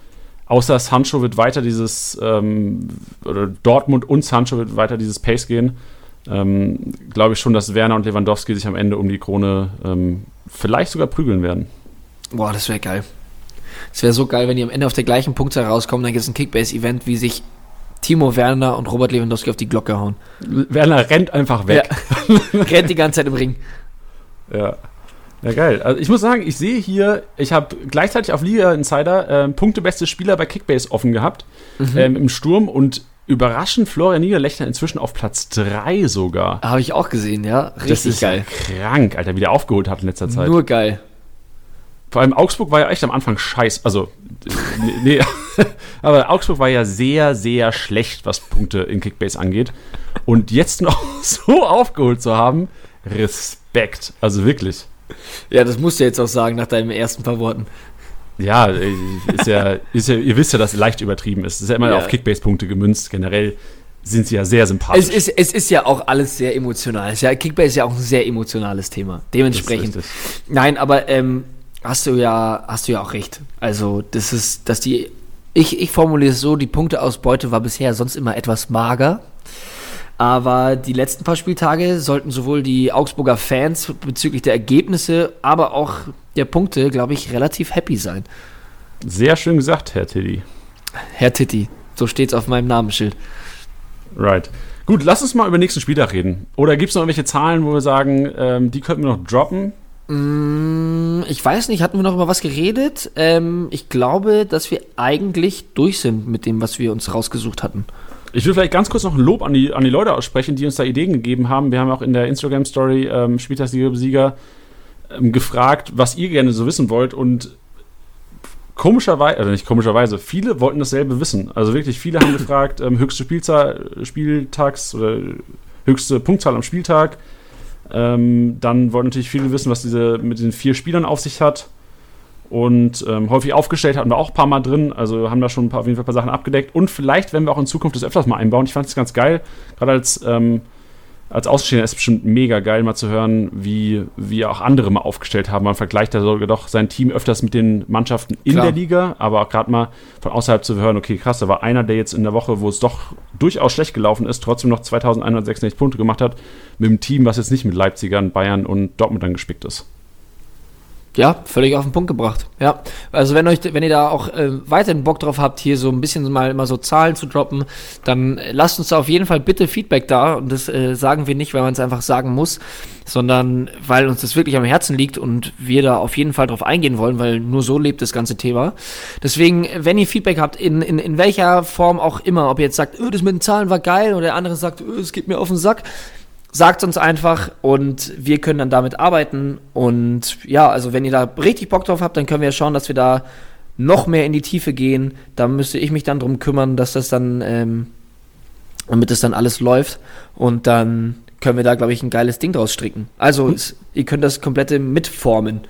außer Sancho wird weiter dieses, ähm, oder Dortmund und Sancho wird weiter dieses Pace gehen. Ähm, glaube ich schon, dass Werner und Lewandowski sich am Ende um die Krone ähm, vielleicht sogar prügeln werden. Boah, das wäre geil. Es wäre so geil, wenn die am Ende auf der gleichen Punktzahl rauskommen, dann gibt es ein Kickbase-Event, wie sich Timo Werner und Robert Lewandowski auf die Glocke hauen. Werner rennt einfach weg. Ja. (laughs) Rennt die ganze Zeit im Ring. Ja. Ja, geil. Also ich muss sagen, ich sehe hier, ich habe gleichzeitig auf Liga Insider ähm, punktebeste Spieler bei Kickbase offen gehabt ähm, im Sturm und überraschend Florian Niederlechner inzwischen auf Platz 3 sogar. Habe ich auch gesehen, ja. Richtig das ist geil. krank, Alter, wie der aufgeholt hat in letzter Zeit. Nur geil. Vor allem Augsburg war ja echt am Anfang scheiß. Also, (laughs) nee. aber Augsburg war ja sehr, sehr schlecht, was Punkte in Kickbase angeht. Und jetzt noch (laughs) so aufgeholt zu haben, Respekt. Also wirklich. (laughs) Ja, das musst du jetzt auch sagen nach deinen ersten paar Worten. Ja, ist ja, ist ja, ihr wisst ja, dass es leicht übertrieben ist. Es ist ja immer Ja. auf Kickbase-Punkte gemünzt. Generell sind sie ja sehr sympathisch. Es ist, es ist ja auch alles sehr emotional. Ja, Kickbase ist ja auch ein sehr emotionales Thema. Dementsprechend. Nein, aber ähm, hast du ja, hast du ja auch recht. Also, das ist, dass die, ich, ich formuliere es so, die Punkteausbeute war bisher sonst immer etwas mager. Aber die letzten paar Spieltage sollten sowohl die Augsburger Fans bezüglich der Ergebnisse, aber auch der Punkte, glaube ich, relativ happy sein. Sehr schön gesagt, Herr Tiddy. Herr Titti, so steht's auf meinem Namensschild. Right. Gut, lass uns mal über den nächsten Spieltag reden. Oder gibt es noch irgendwelche Zahlen, wo wir sagen, ähm, die könnten wir noch droppen? Mm, Ich weiß nicht, hatten wir noch über was geredet? Ähm, ich glaube, dass wir eigentlich durch sind mit dem, was wir uns rausgesucht hatten. Ich will vielleicht ganz kurz noch ein Lob an die, an die Leute aussprechen, die uns da Ideen gegeben haben. Wir haben auch in der Instagram-Story ähm, Spieltagssieger ähm, gefragt, was ihr gerne so wissen wollt. Und komischerweise, also nicht komischerweise, viele wollten dasselbe wissen. Also wirklich, viele haben gefragt, ähm, höchste Spielzahl, Spieltags oder höchste Punktzahl am Spieltag. Ähm, dann wollten natürlich viele wissen, was diese mit den vier Spielern auf sich hat. Und ähm, häufig aufgestellt hatten wir auch ein paar Mal drin. Also haben da schon ein paar, auf jeden Fall ein paar Sachen abgedeckt. Und vielleicht werden wir auch in Zukunft das öfters mal einbauen. Ich fand es ganz geil. Gerade als, ähm, als Außenstehender ist es bestimmt mega geil, mal zu hören, wie, wie auch andere mal aufgestellt haben. Man vergleicht da sogar doch sein Team öfters mit den Mannschaften in Klar. der Liga. Aber auch gerade mal von außerhalb zu hören, okay, krass, da war einer, der jetzt in der Woche, wo es doch durchaus schlecht gelaufen ist, trotzdem noch 2166 Punkte gemacht hat. Mit einem Team, was jetzt nicht mit Leipzigern, Bayern und Dortmund gespickt ist. Ja, völlig auf den Punkt gebracht. Ja, also wenn euch, wenn ihr da auch äh, weiterhin Bock drauf habt, hier so ein bisschen mal immer so Zahlen zu droppen, dann äh, lasst uns da auf jeden Fall bitte Feedback da. Und das äh, sagen wir nicht, weil man es einfach sagen muss, sondern weil uns das wirklich am Herzen liegt und wir da auf jeden Fall drauf eingehen wollen, weil nur so lebt das ganze Thema. Deswegen, wenn ihr Feedback habt, in, in, in welcher Form auch immer, ob ihr jetzt sagt, öh, das mit den Zahlen war geil, oder der andere sagt, öh, es geht mir auf den Sack, Sagt uns einfach und wir können dann damit arbeiten. Und ja, also wenn ihr da richtig Bock drauf habt, dann können wir schauen, dass wir da noch mehr in die Tiefe gehen. Da müsste ich mich dann drum kümmern, dass das dann, ähm, damit das dann alles läuft. Und dann können wir da, glaube ich, ein geiles Ding draus stricken. Also es, ihr könnt das komplette mitformen.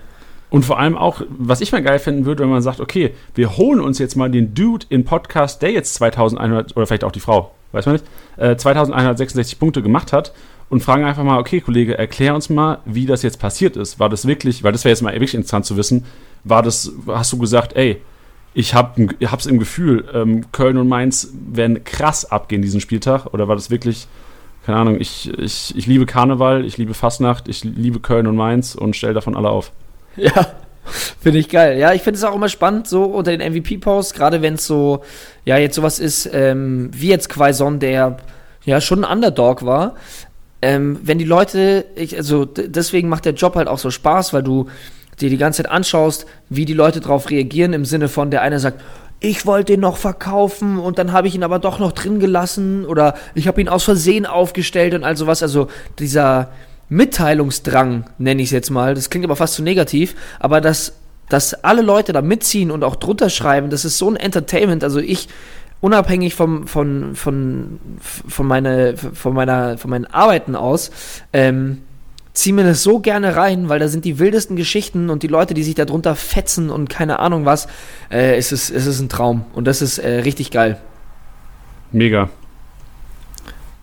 Und vor allem auch, was ich mal geil finden würde, wenn man sagt, okay, wir holen uns jetzt mal den Dude in Podcast, der jetzt 2100, oder vielleicht auch die Frau, weiß man nicht, äh, 2166 Punkte gemacht hat und fragen einfach mal, okay, Kollege, erklär uns mal, wie das jetzt passiert ist. War das wirklich, weil das wäre jetzt mal wirklich interessant zu wissen, war das, hast du gesagt, ey, ich habe hab's im Gefühl, ähm, Köln und Mainz werden krass abgehen diesen Spieltag, oder war das wirklich, keine Ahnung, ich, ich, ich liebe Karneval, ich liebe Fastnacht, ich liebe Köln und Mainz und stell davon alle auf. (laughs) Ja, finde ich geil. Ja, ich finde es auch immer spannend, so unter den MVP-Posts, gerade wenn es so, ja, jetzt sowas ist, ähm, wie jetzt Quaison, der ja schon ein Underdog war, ähm, wenn die Leute, ich, also deswegen macht der Job halt auch so Spaß, weil du dir die ganze Zeit anschaust, wie die Leute darauf reagieren, im Sinne von, der eine sagt, ich wollte den noch verkaufen und dann habe ich ihn aber doch noch drin gelassen oder ich habe ihn aus Versehen aufgestellt und all sowas. Also dieser Mitteilungsdrang, nenne ich es jetzt mal, das klingt aber fast zu negativ, aber dass, dass alle Leute da mitziehen und auch drunter schreiben, das ist so ein Entertainment. Also ich, unabhängig vom, von, von, von, meine, von, meiner, von meinen Arbeiten aus, ähm, ziehe mir das so gerne rein, weil da sind die wildesten Geschichten und die Leute, die sich da drunter fetzen und keine Ahnung was. Äh, es, ist, es ist ein Traum und das ist äh, richtig geil. Mega.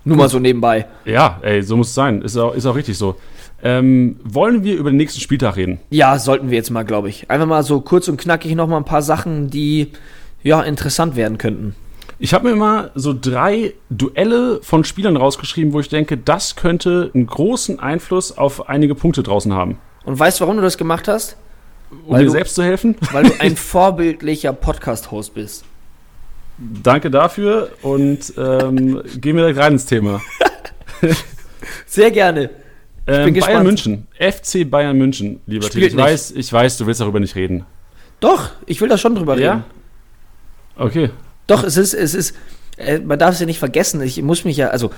Nur mal so nebenbei. Ja, ey, so muss es sein. Ist auch, ist auch richtig so. Ähm, wollen wir über den nächsten Spieltag reden? Ja, sollten wir jetzt mal, glaube ich. Einfach mal so kurz und knackig nochmal ein paar Sachen, die ja interessant werden könnten. Ich habe mir mal so drei Duelle von Spielern rausgeschrieben, wo ich denke, das könnte einen großen Einfluss auf einige Punkte draußen haben. Und weißt du, warum du das gemacht hast? Um weil mir du, selbst zu helfen? (laughs) Weil du ein (laughs) vorbildlicher Podcast-Host bist. Danke dafür und ähm, gehen wir direkt rein ins Thema. (laughs) Sehr gerne. Ähm, Bayern München, FC Bayern München, lieber Till. Ich weiß, ich weiß, du willst darüber nicht reden. Doch, ich will da schon drüber ja? reden. Okay. Doch, es ist, es ist, äh, man darf es ja nicht vergessen, ich muss mich ja, also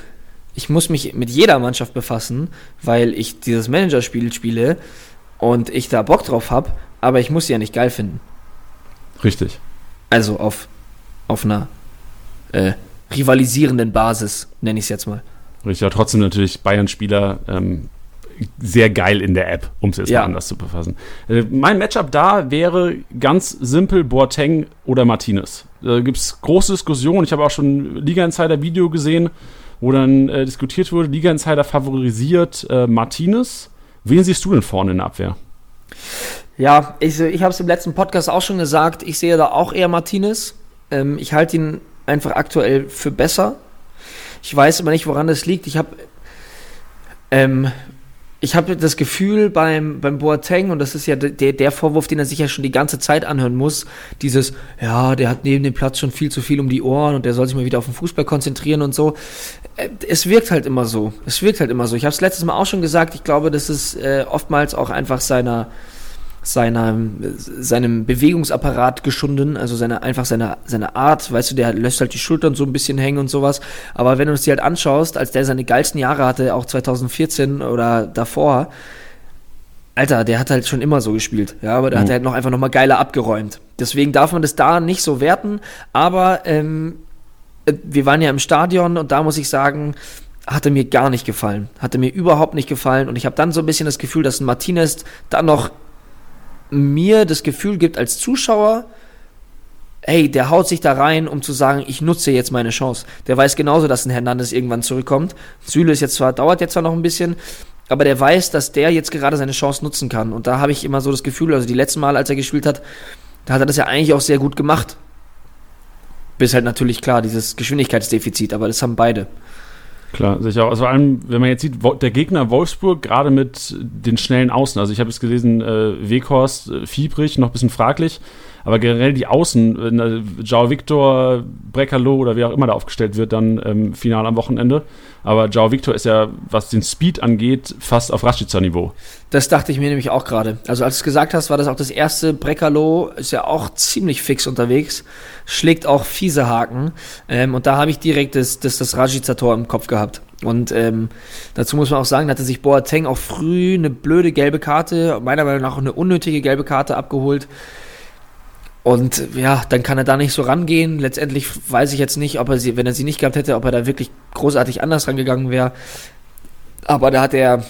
ich muss mich mit jeder Mannschaft befassen, weil ich dieses Managerspiel spiele und ich da Bock drauf habe, aber ich muss sie ja nicht geil finden. Richtig. Also auf, auf einer äh, rivalisierenden Basis, nenne ich es jetzt mal. Richtig, aber trotzdem natürlich Bayern-Spieler ähm, sehr geil in der App, um es jetzt ja. mal anders zu befassen. Äh, mein Matchup da wäre ganz simpel Boateng oder Martinez. Da gibt es große Diskussionen. Ich habe auch schon Liga Insider Video gesehen, wo dann äh, diskutiert wurde, Liga Insider favorisiert äh, Martinez. Wen siehst du denn vorne in der Abwehr? Ja, ich, ich habe es im letzten Podcast auch schon gesagt. Ich sehe da auch eher Martinez. Ähm, ich halte ihn einfach aktuell für besser. Ich weiß aber nicht, woran das liegt. Ich habe ähm, ich habe das Gefühl beim, beim Boateng, und das ist ja der, der Vorwurf, den er sich ja schon die ganze Zeit anhören muss, dieses, ja, der hat neben dem Platz schon viel zu viel um die Ohren und der soll sich mal wieder auf den Fußball konzentrieren und so. Äh, es wirkt halt immer so. Es wirkt halt immer so. Ich habe es letztes Mal auch schon gesagt, ich glaube, das ist äh, oftmals auch einfach seiner, seiner, seinem Bewegungsapparat geschunden, also seine, einfach seine, seine Art, weißt du, der lässt halt die Schultern so ein bisschen hängen und sowas. Aber wenn du es dir halt anschaust, als der seine geilsten Jahre hatte, auch 2014 oder davor, Alter, der hat halt schon immer so gespielt, ja, aber der mhm. hat halt noch einfach nochmal geiler abgeräumt. Deswegen darf man das da nicht so werten, aber ähm, äh, wir waren ja im Stadion und da muss ich sagen, hatte mir gar nicht gefallen. Hatte mir überhaupt nicht gefallen und ich habe dann so ein bisschen das Gefühl, dass ein Martinez dann noch mir das Gefühl gibt als Zuschauer, hey, der haut sich da rein, um zu sagen, ich nutze jetzt meine Chance. Der weiß genauso, dass ein Hernandez irgendwann zurückkommt. Süle ist jetzt zwar, dauert jetzt zwar noch ein bisschen, aber der weiß, dass der jetzt gerade seine Chance nutzen kann. Und da habe ich immer so das Gefühl, also die letzten Mal, als er gespielt hat, da hat er das ja eigentlich auch sehr gut gemacht. Bis halt natürlich klar, dieses Geschwindigkeitsdefizit, aber das haben beide. Klar, sicher. Also vor allem, wenn man jetzt sieht, der Gegner Wolfsburg gerade mit den schnellen Außen. Also ich habe es gelesen, äh, Weghorst, äh, fiebrig, noch ein bisschen fraglich. Aber generell die Außen, äh, Jao Victor, Brekalo oder wer auch immer da aufgestellt wird, dann ähm, final am Wochenende. Aber Jao Victor ist ja, was den Speed angeht, fast auf Rashica Niveau. Das dachte ich mir nämlich auch gerade. Also als du es gesagt hast, war das auch das erste. Brekalo ist ja auch ziemlich fix unterwegs, schlägt auch fiese Haken. Ähm, und da habe ich direkt das, das, das Rashica-Tor im Kopf gehabt. Und ähm, dazu muss man auch sagen, da hatte sich Boateng auch früh eine blöde gelbe Karte, meiner Meinung nach auch eine unnötige gelbe Karte abgeholt. Und ja, dann kann er da nicht so rangehen. Letztendlich weiß ich jetzt nicht, ob er sie, wenn er sie nicht gehabt hätte, ob er da wirklich großartig anders rangegangen wäre. Aber da hat er,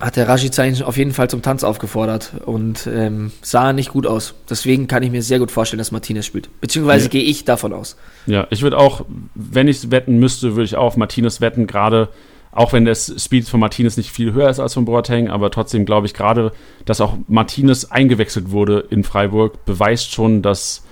hat der Rashica ihn auf jeden Fall zum Tanz aufgefordert und ähm, sah nicht gut aus. Deswegen kann ich mir sehr gut vorstellen, dass Martinez spielt. Beziehungsweise ja. gehe ich davon aus. Ja, ich würde auch, wenn ich wetten müsste, würde ich auch auf Martinez wetten, gerade auch wenn der Speed von Martinez nicht viel höher ist als von Boateng, aber trotzdem glaube ich gerade, dass auch Martinez eingewechselt wurde in Freiburg, beweist schon, dass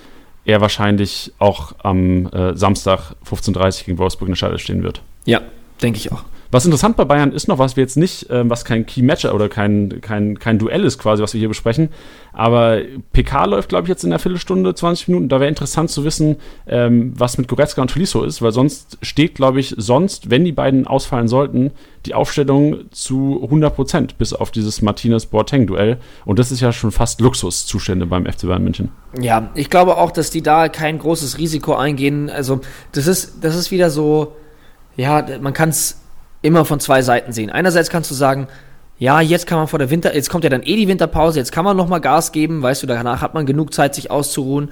er wahrscheinlich auch am äh, Samstag 15.30 Uhr gegen Wolfsburg in der Schale stehen wird. Ja, denke ich auch. Was interessant bei Bayern ist noch, was wir jetzt nicht, ähm, was kein Key-Matcher oder kein, kein, kein Duell ist quasi, was wir hier besprechen, aber PK läuft, glaube ich, jetzt in der Viertelstunde, 20 Minuten. Da wäre interessant zu wissen, ähm, was mit Goretzka und Tolisso ist, weil sonst steht, glaube ich, sonst, wenn die beiden ausfallen sollten, die Aufstellung zu 100 Prozent, bis auf dieses Martinez-Boateng-Duell. Und das ist ja schon fast Luxuszustände beim FC Bayern München. Ja, ich glaube auch, dass die da kein großes Risiko eingehen. Also, das ist, das ist wieder so, ja, man kann es immer von zwei Seiten sehen. Einerseits kannst du sagen, ja, jetzt kann man vor der Winter, jetzt kommt ja dann eh die Winterpause, jetzt kann man nochmal Gas geben, weißt du, danach hat man genug Zeit, sich auszuruhen.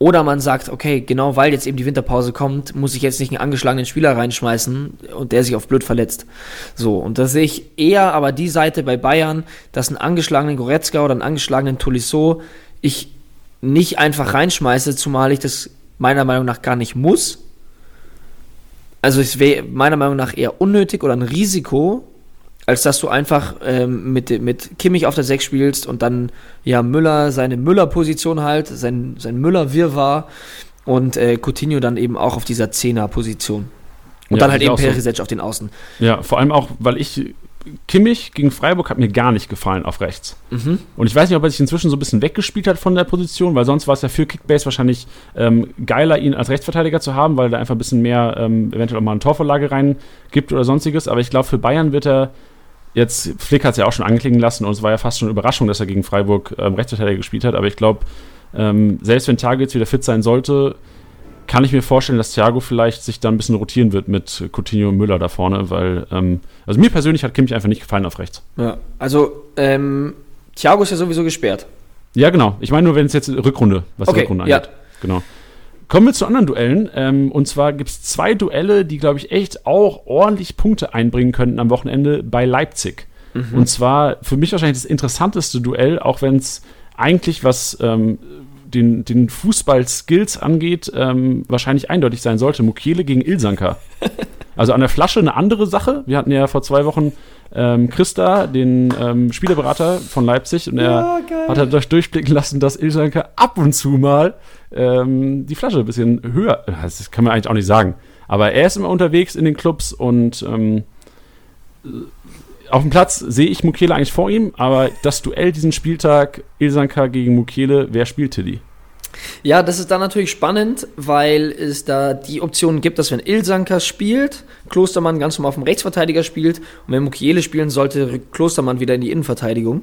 Oder man sagt, okay, genau weil jetzt eben die Winterpause kommt, muss ich jetzt nicht einen angeschlagenen Spieler reinschmeißen und der sich auf blöd verletzt. So, und da sehe ich eher aber die Seite bei Bayern, dass einen angeschlagenen Goretzka oder einen angeschlagenen Tolisso ich nicht einfach reinschmeiße, zumal ich das meiner Meinung nach gar nicht muss. Also es wäre meiner Meinung nach eher unnötig oder ein Risiko, als dass du einfach ähm, mit, mit Kimmich auf der 6 spielst und dann ja Müller seine Müller-Position halt, sein, sein Müller-Wirrwarr und äh, Coutinho dann eben auch auf dieser 10er-Position. Und ja, dann halt eben Perisic so. auf den Außen. Ja, vor allem auch, weil ich Kimmich gegen Freiburg hat mir gar nicht gefallen auf rechts. Mhm. Und ich weiß nicht, ob er sich inzwischen so ein bisschen weggespielt hat von der Position, weil sonst war es ja für Kickbase wahrscheinlich ähm, geiler, ihn als Rechtsverteidiger zu haben, weil er einfach ein bisschen mehr ähm, eventuell auch mal eine Torvorlage rein gibt oder sonstiges. Aber ich glaube, für Bayern wird er jetzt, Flick hat es ja auch schon anklingen lassen und es war ja fast schon eine Überraschung, dass er gegen Freiburg ähm, Rechtsverteidiger gespielt hat. Aber ich glaube, ähm, selbst wenn jetzt wieder fit sein sollte, kann ich mir vorstellen, dass Thiago vielleicht sich dann ein bisschen rotieren wird mit Coutinho und Müller da vorne, weil, ähm, also mir persönlich hat Kimmich einfach nicht gefallen auf rechts. Ja, also ähm, Thiago ist ja sowieso gesperrt. Ja, genau. Ich meine nur, wenn es jetzt Rückrunde, was okay, Rückrunde angeht. Ja. Genau. Kommen wir zu anderen Duellen. Ähm, und zwar gibt es zwei Duelle, die, glaube ich, echt auch ordentlich Punkte einbringen könnten am Wochenende bei Leipzig. Mhm. Und zwar für mich wahrscheinlich das interessanteste Duell, auch wenn es eigentlich was ähm, den, den Fußball-Skills angeht, ähm, wahrscheinlich eindeutig sein sollte. Mukiele gegen Ilsanka. (laughs) Also an der Flasche eine andere Sache. Wir hatten ja vor zwei Wochen ähm, Christa, den ähm, Spielerberater von Leipzig, und er ja, hat halt durch durchblicken lassen, dass Ilsanka ab und zu mal ähm, die Flasche ein bisschen höher, das kann man eigentlich auch nicht sagen, aber er ist immer unterwegs in den Clubs und ähm, auf dem Platz sehe ich Mukele eigentlich vor ihm, aber das Duell diesen Spieltag, Ilsanka gegen Mukele, wer spielt Tilly? Ja, das ist dann natürlich spannend, weil es da die Option gibt, dass wenn Ilsanka spielt, Klostermann ganz normal auf dem Rechtsverteidiger spielt und wenn Mukiele spielen sollte, Klostermann wieder in die Innenverteidigung.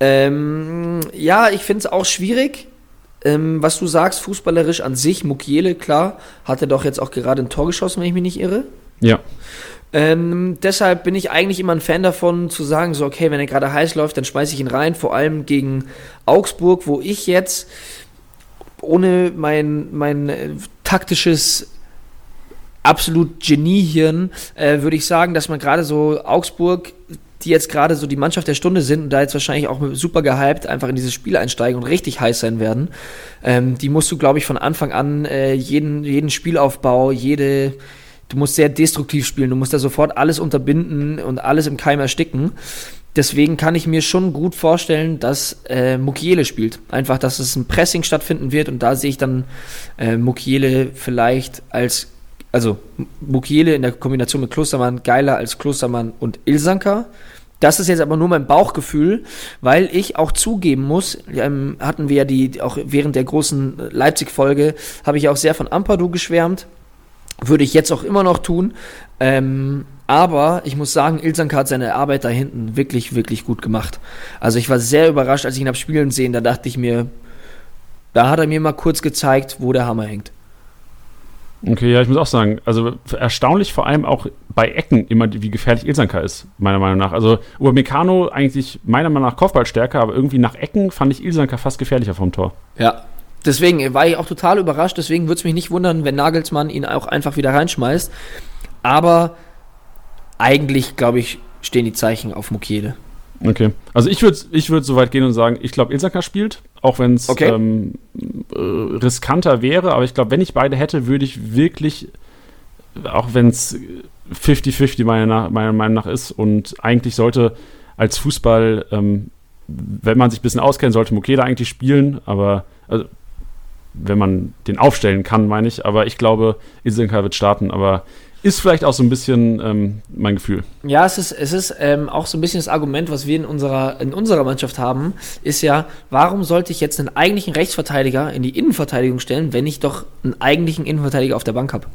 Ähm, ja, ich finde es auch schwierig. Ähm, was du sagst, fußballerisch an sich, Mukiele, klar, hat er doch jetzt auch gerade ein Tor geschossen, wenn ich mich nicht irre. Ja. Ähm, deshalb bin ich eigentlich immer ein Fan davon, zu sagen, so, okay, wenn er gerade heiß läuft, dann schmeiße ich ihn rein, vor allem gegen Augsburg, wo ich jetzt ohne mein, mein äh, taktisches absolut Geniehirn, äh, würde ich sagen, dass man gerade so Augsburg, die jetzt gerade so die Mannschaft der Stunde sind und da jetzt wahrscheinlich auch super gehypt einfach in dieses Spiel einsteigen und richtig heiß sein werden, ähm, die musst du, glaube ich, von Anfang an äh, jeden, jeden Spielaufbau, jede, du musst sehr destruktiv spielen, du musst da sofort alles unterbinden und alles im Keim ersticken. Deswegen kann ich mir schon gut vorstellen, dass äh, Mukiele spielt. Einfach, dass es ein Pressing stattfinden wird und da sehe ich dann äh, Mukiele vielleicht als, also Mukiele in der Kombination mit Klostermann geiler als Klostermann und Ilsanka. Das ist jetzt aber nur mein Bauchgefühl, weil ich auch zugeben muss, ähm, hatten wir ja die, auch während der großen Leipzig-Folge, habe ich auch sehr von Ampadu geschwärmt. Würde ich jetzt auch immer noch tun. Ähm, aber ich muss sagen, Ilsanka hat seine Arbeit da hinten wirklich, wirklich gut gemacht. Also ich war sehr überrascht, als ich ihn habe spielen sehen. Da dachte ich mir, da hat er mir mal kurz gezeigt, wo der Hammer hängt. Okay, ja, ich muss auch sagen, also erstaunlich vor allem auch bei Ecken immer, wie gefährlich Ilsanka ist, meiner Meinung nach. Also Upamecano eigentlich meiner Meinung nach Kopfball stärker, aber irgendwie nach Ecken fand ich Ilsanka fast gefährlicher vom Tor. Ja, deswegen war ich auch total überrascht. Deswegen würde es mich nicht wundern, wenn Nagelsmann ihn auch einfach wieder reinschmeißt. Aber eigentlich, glaube ich, stehen die Zeichen auf Mukiele. Okay. Also ich würde ich würd so weit gehen und sagen, ich glaube, Ilsaka spielt, auch wenn es okay. ähm, äh, riskanter wäre, aber ich glaube, wenn ich beide hätte, würde ich wirklich, auch wenn es 50-50 meiner, meiner Meinung nach ist und eigentlich sollte als Fußball, ähm, wenn man sich ein bisschen auskennt, sollte Mukeda eigentlich spielen, aber also, wenn man den aufstellen kann, meine ich. Aber ich glaube, Ilsenka wird starten, aber ist vielleicht auch so ein bisschen ähm, mein Gefühl. Ja, es ist, es ist ähm, auch so ein bisschen das Argument, was wir in unserer, in unserer Mannschaft haben, ist ja, warum sollte ich jetzt einen eigentlichen Rechtsverteidiger in die Innenverteidigung stellen, wenn ich doch einen eigentlichen Innenverteidiger auf der Bank habe?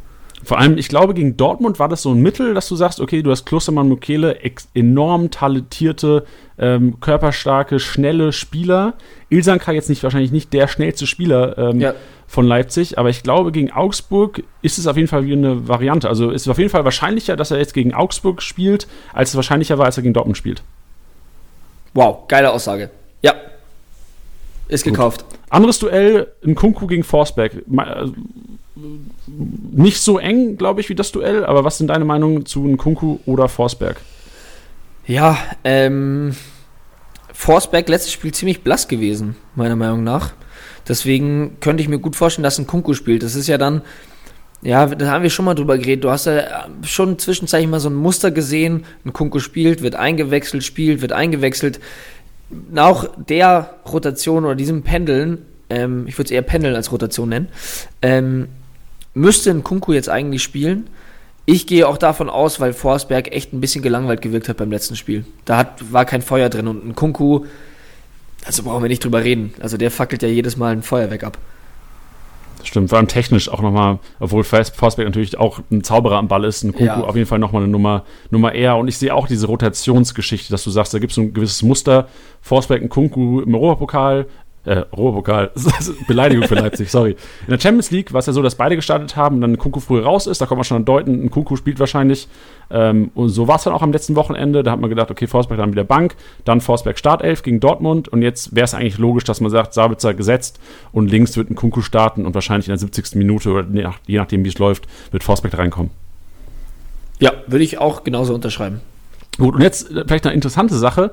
Vor allem, ich glaube, gegen Dortmund war das so ein Mittel, dass du sagst, okay, du hast Klostermann Mukele, enorm talentierte, ähm, körperstarke, schnelle Spieler. Ilsanka jetzt nicht wahrscheinlich nicht der schnellste Spieler ähm, ja. von Leipzig, aber ich glaube, gegen Augsburg ist es auf jeden Fall wie eine Variante. Also ist es auf jeden Fall wahrscheinlicher, dass er jetzt gegen Augsburg spielt, als es wahrscheinlicher war, als er gegen Dortmund spielt. Wow, geile Aussage. Ja. Ist Gut. gekauft. Anderes Duell, ein Kunku gegen Forsberg. Nicht so eng, glaube ich, wie das Duell, aber was sind deine Meinungen zu Nkunku oder Forsberg? Ja, ähm, Forsberg letztes Spiel ziemlich blass gewesen, meiner Meinung nach. Deswegen könnte ich mir gut vorstellen, dass ein Kunku spielt. Das ist ja dann, ja, da haben wir schon mal drüber geredet. Du hast ja schon zwischenzeitlich mal so ein Muster gesehen. Ein Kunku spielt, wird eingewechselt, spielt, wird eingewechselt. Nach der Rotation oder diesem Pendeln, ähm, ich würde es eher Pendeln als Rotation nennen, ähm, müsste ein Kunku jetzt eigentlich spielen. Ich gehe auch davon aus, weil Forsberg echt ein bisschen gelangweilt gewirkt hat beim letzten Spiel. Da hat, war kein Feuer drin und ein Kunku, also brauchen wir nicht drüber reden. Also der fackelt ja jedes Mal ein Feuerwerk ab. Stimmt, vor allem technisch auch nochmal, obwohl Forsberg natürlich auch ein Zauberer am Ball ist, ein Kunku ja. auf jeden Fall nochmal eine Nummer, Nummer eher. Und ich sehe auch diese Rotationsgeschichte, dass du sagst, da gibt es ein gewisses Muster. Forsberg, ein Kunku im Europapokal, äh, Europapokal, (laughs) Beleidigung für Leipzig, sorry. In der Champions League war es ja so, dass beide gestartet haben, dann Kunku früh raus ist, da kommt man schon an deuten, ein Kunku spielt wahrscheinlich. Ähm, und so war es dann auch am letzten Wochenende, da hat man gedacht, okay, Forsberg dann wieder Bank, dann Forsberg Startelf gegen Dortmund und jetzt wäre es eigentlich logisch, dass man sagt, Sabitzer gesetzt und links wird ein Kunku starten und wahrscheinlich in der 70. Minute oder je nachdem, wie es läuft, wird Forsberg reinkommen. Ja, würde ich auch genauso unterschreiben. Gut, und jetzt äh, vielleicht eine interessante Sache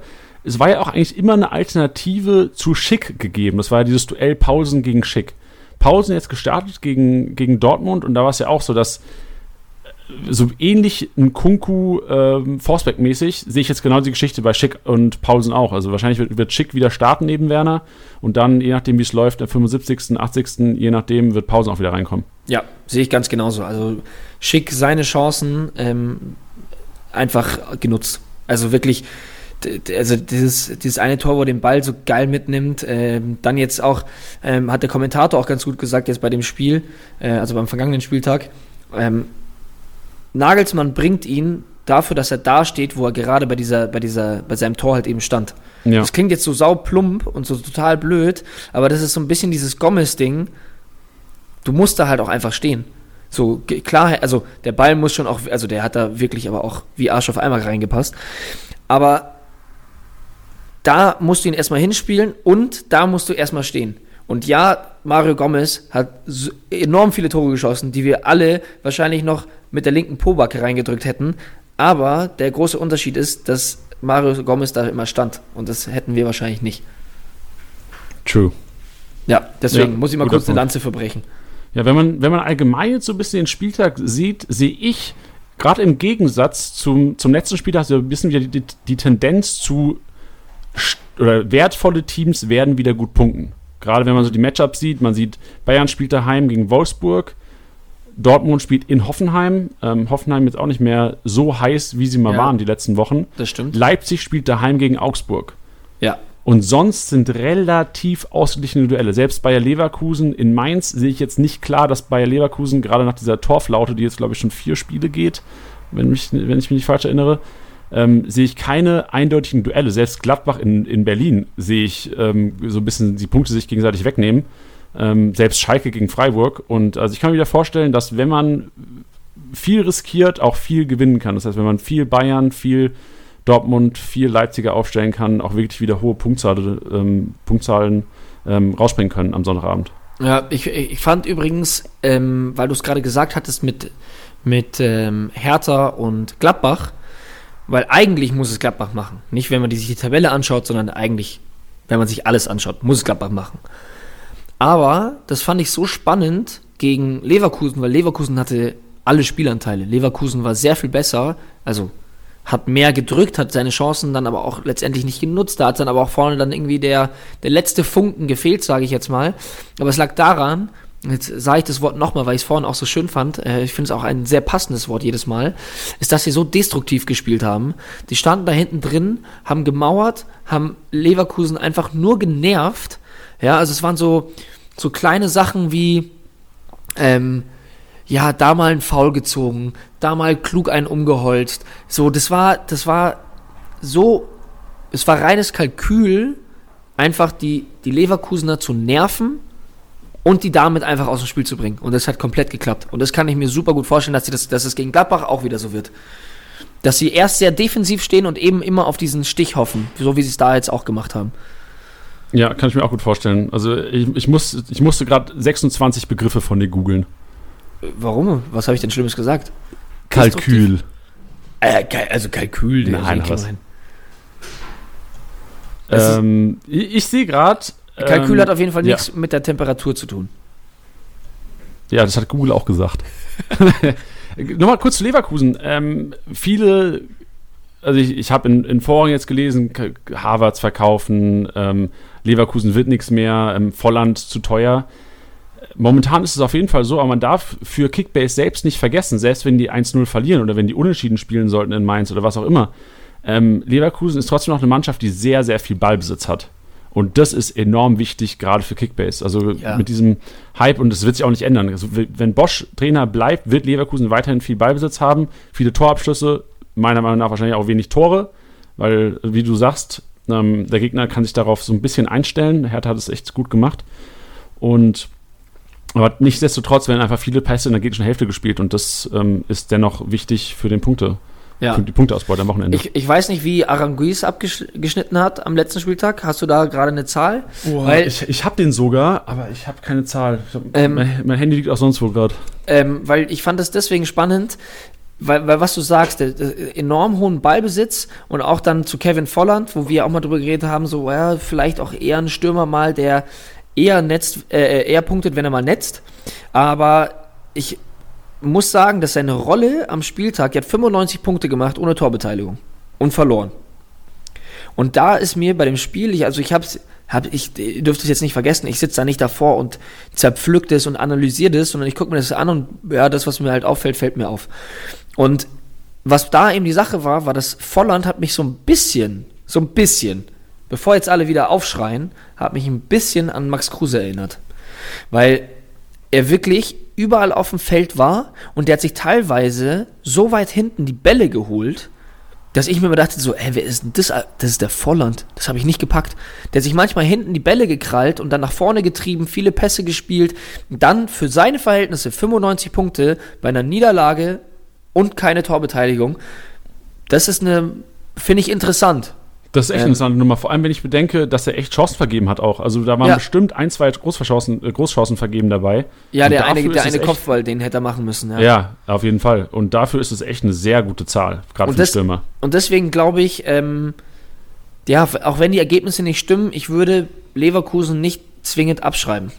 es war ja auch eigentlich immer eine Alternative zu Schick gegeben. Das war ja dieses Duell Pausen gegen Schick. Pausen jetzt gestartet gegen, gegen Dortmund und da war es ja auch so, dass äh, so ähnlich ein Kunku ähm, Forsberg-mäßig sehe ich jetzt genau die Geschichte bei Schick und Pausen auch. Also wahrscheinlich wird, wird Schick wieder starten neben Werner und dann, je nachdem wie es läuft, der 75., 80., je nachdem, wird Pausen auch wieder reinkommen. Ja, sehe ich ganz genauso. Also Schick seine Chancen ähm, einfach genutzt. Also wirklich also dieses, dieses eine Tor, wo er den Ball so geil mitnimmt, ähm, dann jetzt auch, ähm, hat der Kommentator auch ganz gut gesagt, jetzt bei dem Spiel, äh, also beim vergangenen Spieltag, ähm, Nagelsmann bringt ihn dafür, dass er da steht, wo er gerade bei dieser, bei dieser, bei seinem Tor halt eben stand. Ja. Das klingt jetzt so sauplump und so total blöd, aber das ist so ein bisschen dieses Gomez-Ding. Du musst da halt auch einfach stehen. So, klar, also der Ball muss schon auch, also der hat da wirklich aber auch wie Arsch auf einmal reingepasst. Aber da musst du ihn erstmal hinspielen und da musst du erstmal stehen. Und ja, Mario Gomez hat enorm viele Tore geschossen, die wir alle wahrscheinlich noch mit der linken Pobacke reingedrückt hätten. Aber der große Unterschied ist, dass Mario Gomez da immer stand. Und das hätten wir wahrscheinlich nicht. True. Ja, deswegen ja, muss ich mal kurz Punkt. eine Lanze verbrechen. Ja, wenn man, wenn man allgemein jetzt so ein bisschen den Spieltag sieht, sehe ich gerade im Gegensatz zum, zum letzten Spieltag so ein bisschen wieder die, die, die Tendenz zu oder wertvolle Teams werden wieder gut punkten. Gerade wenn man so die Matchups sieht, man sieht, Bayern spielt daheim gegen Wolfsburg, Dortmund spielt in Hoffenheim. Ähm, Hoffenheim jetzt auch nicht mehr so heiß, wie sie mal ja, waren die letzten Wochen. Das stimmt. Leipzig spielt daheim gegen Augsburg. Ja. Und sonst sind relativ ausgeglichene Duelle. Selbst Bayer Leverkusen in Mainz sehe ich jetzt nicht klar, dass Bayer Leverkusen gerade nach dieser Torflaute, die jetzt glaube ich schon vier Spiele geht, wenn, mich, wenn ich mich nicht falsch erinnere, ähm, sehe ich keine eindeutigen Duelle. Selbst Gladbach in, in Berlin sehe ich ähm, so ein bisschen die Punkte sich gegenseitig wegnehmen. Ähm, selbst Schalke gegen Freiburg. Und also ich kann mir wieder vorstellen, dass wenn man viel riskiert, auch viel gewinnen kann. Das heißt, wenn man viel Bayern, viel Dortmund, viel Leipziger aufstellen kann, auch wirklich wieder hohe Punktzahl, ähm, Punktzahlen ähm, rausspringen können am Sonnabend. Ja, ich, ich fand übrigens, ähm, weil du es gerade gesagt hattest mit, mit ähm, Hertha und Gladbach, weil eigentlich muss es Gladbach machen. Nicht, wenn man sich die Tabelle anschaut, sondern eigentlich, wenn man sich alles anschaut, muss es Gladbach machen. Aber das fand ich so spannend gegen Leverkusen, weil Leverkusen hatte alle Spielanteile. Leverkusen war sehr viel besser, also hat mehr gedrückt, hat seine Chancen dann aber auch letztendlich nicht genutzt. Da hat dann aber auch vorne dann irgendwie der, der letzte Funken gefehlt, sage ich jetzt mal. Aber es lag daran, jetzt sage ich das Wort nochmal, weil ich es vorhin auch so schön fand, äh, ich finde es auch ein sehr passendes Wort jedes Mal, ist, dass sie so destruktiv gespielt haben. Die standen da hinten drin, haben gemauert, haben Leverkusen einfach nur genervt. Ja, also es waren so, so kleine Sachen wie, ähm, ja, da mal ein Foul gezogen, da mal klug einen umgeholzt. So, das war, das war so, es war reines Kalkül, einfach die, die Leverkusener zu nerven und die damit einfach aus dem Spiel zu bringen. Und das hat komplett geklappt. Und das kann ich mir super gut vorstellen, dass, sie das, dass es gegen Gladbach auch wieder so wird. Dass sie erst sehr defensiv stehen und eben immer auf diesen Stich hoffen, so wie sie es da jetzt auch gemacht haben. Ja, kann ich mir auch gut vorstellen. Also ich, ich, muss, ich musste gerade 26 Begriffe von dir googeln. Warum? Was habe ich denn Schlimmes gesagt? Kalkül. Äh, also Kalkül. der Nein, was? Ähm, ich ich sehe gerade. Kalkül ähm, hat auf jeden Fall ja. nichts mit der Temperatur zu tun. Ja, das hat Google auch gesagt. (laughs) Nochmal kurz zu Leverkusen. Ähm, viele, also ich, ich habe in, in Foren jetzt gelesen, Harvards verkaufen, ähm, Leverkusen wird nichts mehr, ähm, Volland zu teuer. Momentan ist es auf jeden Fall so, aber man darf für Kickbase selbst nicht vergessen, selbst wenn die 1-0 verlieren oder wenn die unentschieden spielen sollten in Mainz oder was auch immer. Ähm, Leverkusen ist trotzdem noch eine Mannschaft, die sehr, sehr viel Ballbesitz hat. Und das ist enorm wichtig, gerade für Kickbase. Also Ja. mit diesem Hype, und das wird sich auch nicht ändern. Also, wenn Bosch Trainer bleibt, wird Leverkusen weiterhin viel Ballbesitz haben, viele Torabschlüsse, meiner Meinung nach wahrscheinlich auch wenig Tore, weil, wie du sagst, ähm, der Gegner kann sich darauf so ein bisschen einstellen. Hertha hat es echt gut gemacht. Und aber nichtsdestotrotz werden einfach viele Pässe in der gegnerischen Hälfte gespielt und das ähm, ist dennoch wichtig für den Punkte, Ja. die Punkteausbeute am Wochenende. Ich, ich weiß nicht, wie Aranguiz abgeschnitten hat am letzten Spieltag. Hast du da gerade eine Zahl? Weil- ich ich habe den sogar, aber ich habe keine Zahl. Hab, Ähm, mein, mein Handy liegt auch sonst wo gerade. Ähm, weil ich fand das deswegen spannend, weil, weil was du sagst, der, der enorm hohen Ballbesitz und auch dann zu Kevin Volland, wo wir auch mal drüber geredet haben, so ja, vielleicht auch eher ein Stürmer mal, der eher netzt, äh, eher punktet, wenn er mal netzt. Aber ich muss sagen, dass seine Rolle am Spieltag, er hat 95 Punkte gemacht ohne Torbeteiligung und verloren. Und da ist mir bei dem Spiel, ich, also ich hab's, hab, ich ihr dürft es jetzt nicht vergessen, ich sitze da nicht davor und zerpflückt es und analysiert es, sondern ich gucke mir das an und ja, das, was mir halt auffällt, fällt mir auf. Und was da eben die Sache war, war, dass Volland hat mich so ein bisschen, so ein bisschen, bevor jetzt alle wieder aufschreien, hat mich ein bisschen an Max Kruse erinnert. Weil er wirklich überall auf dem Feld war und der hat sich teilweise so weit hinten die Bälle geholt, dass ich mir dachte, so, ey, wer ist denn das? Das ist der Volland. Das habe ich nicht gepackt. Der hat sich manchmal hinten die Bälle gekrallt und dann nach vorne getrieben, viele Pässe gespielt. Dann für seine Verhältnisse 95 Punkte bei einer Niederlage und keine Torbeteiligung. Das ist eine, finde ich interessant. Das ist echt Ähm, eine interessante Nummer, vor allem wenn ich bedenke, dass er echt Chancen vergeben hat auch. Also da waren Ja. bestimmt ein, zwei Großchancen, äh, Großchancen vergeben dabei. Ja, Und der eine, der eine Kopfball, den hätte er machen müssen. Ja. Ja. auf jeden Fall. Und dafür ist es echt eine sehr gute Zahl, gerade Und für den Stürmer. Und deswegen glaube ich, ähm, ja, auch wenn die Ergebnisse nicht stimmen, ich würde Leverkusen nicht zwingend abschreiben.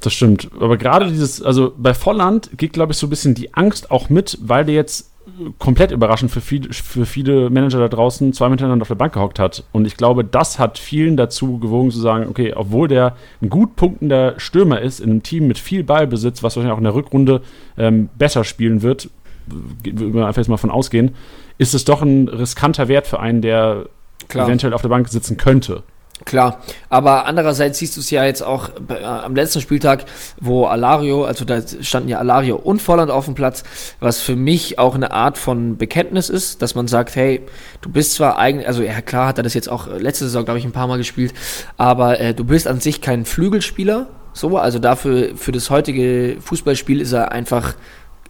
Das stimmt. Aber gerade dieses, also bei Volland geht, glaube ich, so ein bisschen die Angst auch mit, weil der jetzt komplett überraschend für, viel, für viele Manager da draußen zwei miteinander auf der Bank gehockt hat. Und ich glaube, das hat vielen dazu gewogen zu sagen, okay, obwohl der ein gut punktender Stürmer ist in einem Team mit viel Ballbesitz, was wahrscheinlich auch in der Rückrunde ähm, besser spielen wird, würden wir einfach jetzt mal von ausgehen, ist es doch ein riskanter Wert für einen, der Klar. eventuell auf der Bank sitzen könnte. Klar, aber andererseits siehst du es ja jetzt auch äh, am letzten Spieltag, wo Alario, also da standen ja Alario und Volland auf dem Platz, was für mich auch eine Art von Bekenntnis ist, dass man sagt, hey, du bist zwar eigentlich, also ja klar hat er das jetzt auch äh, letzte Saison, glaube ich, ein paar Mal gespielt, aber äh, du bist an sich kein Flügelspieler, so, also dafür, für das heutige Fußballspiel ist er einfach,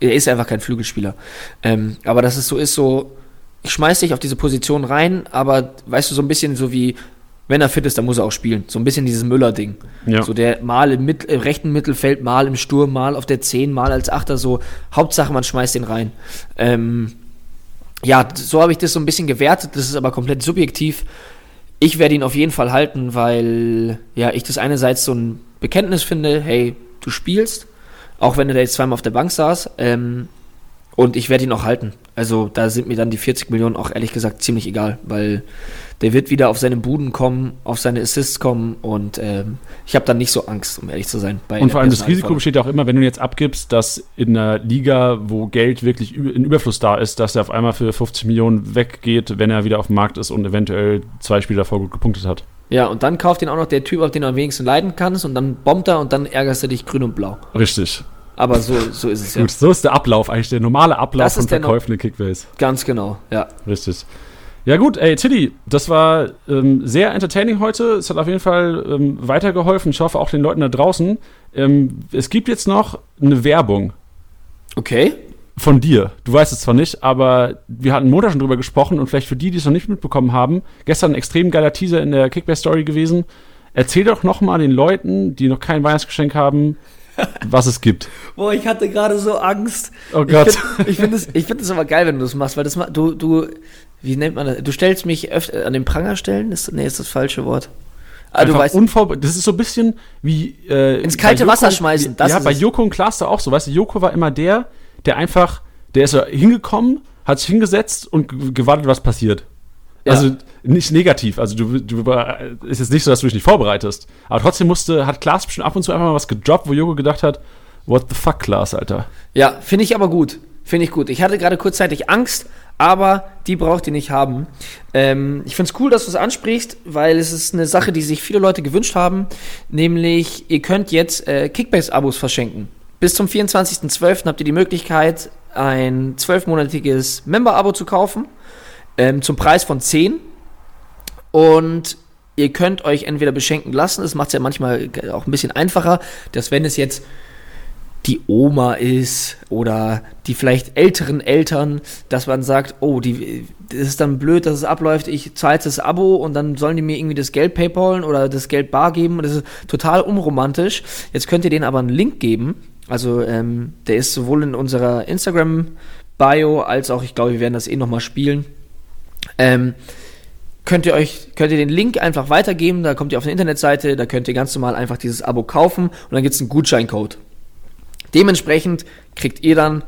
er ist einfach kein Flügelspieler. Ähm, aber dass es so ist, so, ich schmeiß dich auf diese Position rein, aber weißt du, so ein bisschen so wie, wenn er fit ist, dann muss er auch spielen. So ein bisschen dieses Müller-Ding. Ja. So der mal im, Mit im rechten Mittelfeld, mal im Sturm, mal auf der 10, mal als Achter, so Hauptsache man schmeißt den rein. Ähm, ja, so habe ich das so ein bisschen gewertet, das ist aber komplett subjektiv. Ich werde ihn auf jeden Fall halten, weil ja, ich das einerseits so ein Bekenntnis finde, hey, du spielst, auch wenn er da jetzt zweimal auf der Bank saß, ähm, und ich werde ihn auch halten. Also da sind mir dann die 40 Millionen auch ehrlich gesagt ziemlich egal, weil der wird wieder auf seine Buden kommen, auf seine Assists kommen und ähm, ich habe dann nicht so Angst, um ehrlich zu sein. und vor allem das Risiko besteht ja auch immer, wenn du jetzt abgibst, dass in einer Liga, wo Geld wirklich in Überfluss da ist, dass er auf einmal für 50 Millionen weggeht, wenn er wieder auf dem Markt ist und eventuell zwei Spiele davor gut gepunktet hat. Ja, und dann kauft ihn auch noch der Typ, auf den du am wenigsten leiden kannst und dann bombt er und dann ärgerst du dich grün und blau. Richtig. Aber so, so ist es ja. Gut, so ist der Ablauf, eigentlich der normale Ablauf das von Verkäufen in Kickbase. Ganz genau, ja. Richtig. Ja gut, ey, Tiddy, das war ähm, sehr entertaining heute. Es hat auf jeden Fall ähm, weitergeholfen. Ich hoffe auch den Leuten da draußen. Ähm, es gibt jetzt noch eine Werbung. Okay. Von dir. Du weißt es zwar nicht, aber wir hatten Montag schon drüber gesprochen und vielleicht für die, die es noch nicht mitbekommen haben, gestern ein extrem geiler Teaser in der Kickbase-Story gewesen. Erzähl doch noch mal den Leuten, die noch kein Weihnachtsgeschenk haben, was es gibt. Boah, ich hatte gerade so Angst. Oh Gott. Ich finde es find, find aber geil, wenn du das machst, weil das du, du, wie nennt man das? Du stellst mich öfter an den Pranger stellen? Ist, nee, ist das falsche Wort. Ah, du weißt, das ist so ein bisschen wie äh, ins kalte Joko, Wasser schmeißen. Ja, bei Joko und Klaas da auch so. Weißt du, Joko war immer der, der einfach, der ist hingekommen, hat sich hingesetzt und gewartet, was passiert. Ja. Also nicht negativ. Also du, du ist jetzt nicht so, dass du dich nicht vorbereitest. Aber trotzdem musste, hat Klaas bestimmt ab und zu einfach mal was gedroppt, wo Joko gedacht hat, what the fuck, Klaas, Alter. Ja, finde ich aber gut. Finde ich gut. Ich hatte gerade kurzzeitig Angst, aber die braucht ihr nicht haben. Ähm, ich finde es cool, dass du es ansprichst, weil es ist eine Sache, die sich viele Leute gewünscht haben. Nämlich, ihr könnt jetzt äh, Kickbase-Abos verschenken. Bis zum 24.12. habt ihr die Möglichkeit, ein zwölfmonatiges Member-Abo zu kaufen ähm, zum Preis von 10. Und ihr könnt euch entweder beschenken lassen, das macht es ja manchmal auch ein bisschen einfacher, dass wenn es jetzt die Oma ist oder die vielleicht älteren Eltern, dass man sagt, oh, die, das ist dann blöd, dass es abläuft, ich zahle das Abo und dann sollen die mir irgendwie das Geld paypalen oder das Geld bar geben das ist total unromantisch. Jetzt könnt ihr denen aber einen Link geben, also ähm, der ist sowohl in unserer Instagram-Bio als auch, ich glaube, wir werden das eh nochmal spielen, ähm, könnt ihr euch, könnt ihr den Link einfach weitergeben, da kommt ihr auf eine Internetseite, da könnt ihr ganz normal einfach dieses Abo kaufen und dann gibt es einen Gutscheincode. Dementsprechend kriegt ihr dann,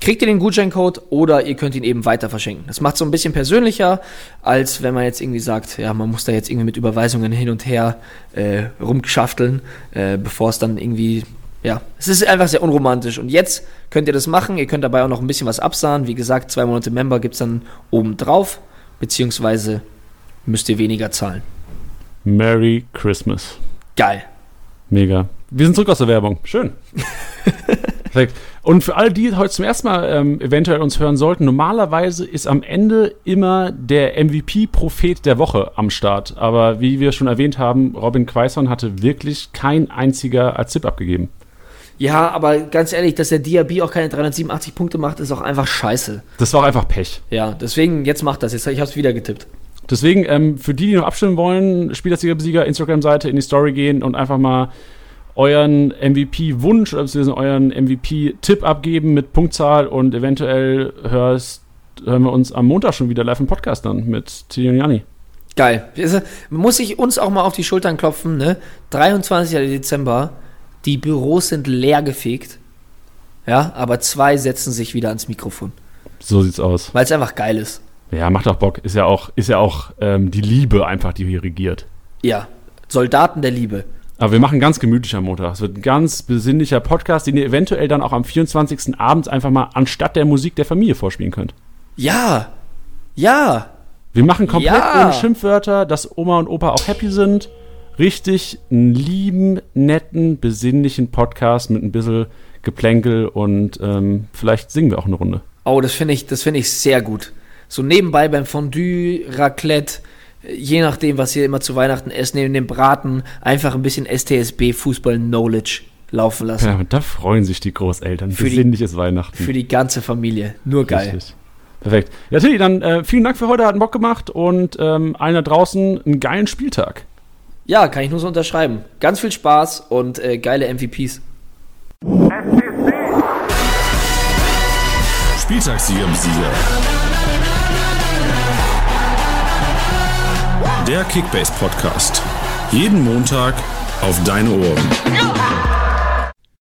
kriegt ihr den Gutscheincode oder ihr könnt ihn eben weiter verschenken. Das macht so ein bisschen persönlicher, als wenn man jetzt irgendwie sagt, ja, man muss da jetzt irgendwie mit Überweisungen hin und her äh, rumschafteln, äh, bevor es dann irgendwie ja, es ist einfach sehr unromantisch. Und jetzt könnt ihr das machen. Ihr könnt dabei auch noch ein bisschen was absahen. Wie gesagt, zwei Monate Member gibt es dann oben drauf. Beziehungsweise müsst ihr weniger zahlen. Merry Christmas. Geil. Mega. Wir sind zurück aus der Werbung. Schön. (laughs) Perfekt. Und für alle, die heute zum ersten Mal ähm, eventuell uns hören sollten, normalerweise ist am Ende immer der MVP-Prophet der Woche am Start. Aber wie wir schon erwähnt haben, Robin Quaison hatte wirklich kein einziger als Tipp abgegeben. Ja, aber ganz ehrlich, dass der Diaby auch keine 387 Punkte macht, ist auch einfach scheiße. Das war auch einfach Pech. Ja, deswegen, jetzt macht das. Jetzt, ich habe es wieder getippt. Deswegen, ähm, für die, die noch abstimmen wollen, Spielersieger-Besieger, Instagram-Seite in die Story gehen und einfach mal euren MVP-Wunsch oder euren MVP-Tipp abgeben mit Punktzahl und eventuell hörst, hören wir uns am Montag schon wieder live im Podcast dann mit Tini und Jani. Geil. Muss ich uns auch mal auf die Schultern klopfen, ne? 23. Dezember die Büros sind leer gefegt. Ja, aber zwei setzen sich wieder ans Mikrofon. So sieht's aus. Weil es einfach geil ist. Ja, macht auch Bock. Ist ja auch, ist ja auch ähm, die Liebe einfach, die hier regiert. Ja, Soldaten der Liebe. Aber wir machen ganz gemütlich am Montag. Es wird ein ganz besinnlicher Podcast, den ihr eventuell dann auch am 24. abends einfach mal anstatt der Musik der Familie vorspielen könnt. Ja, ja. Wir machen komplett ja. ohne Schimpfwörter, dass Oma und Opa auch happy sind richtig einen lieben, netten, besinnlichen Podcast mit ein bisschen Geplänkel und ähm, vielleicht singen wir auch eine Runde. Oh, das finde ich, das ich sehr gut. So nebenbei beim Fondue, Raclette, je nachdem, was ihr immer zu Weihnachten esst, neben dem Braten, einfach ein bisschen STSB Fußball Knowledge laufen lassen. Ja, da freuen sich die Großeltern. Für Besinnliches die, Weihnachten. Für die ganze Familie. Nur geil. Richtig. Perfekt. Ja, Tilly, dann äh, vielen Dank für heute, hat einen Bock gemacht und ähm, allen da draußen einen geilen Spieltag. Ja, kann ich nur so unterschreiben. Ganz viel Spaß und äh, geile MVPs. Spieltagssieger im Sieger. Der Kickbase Podcast. Jeden Montag auf deine Ohren.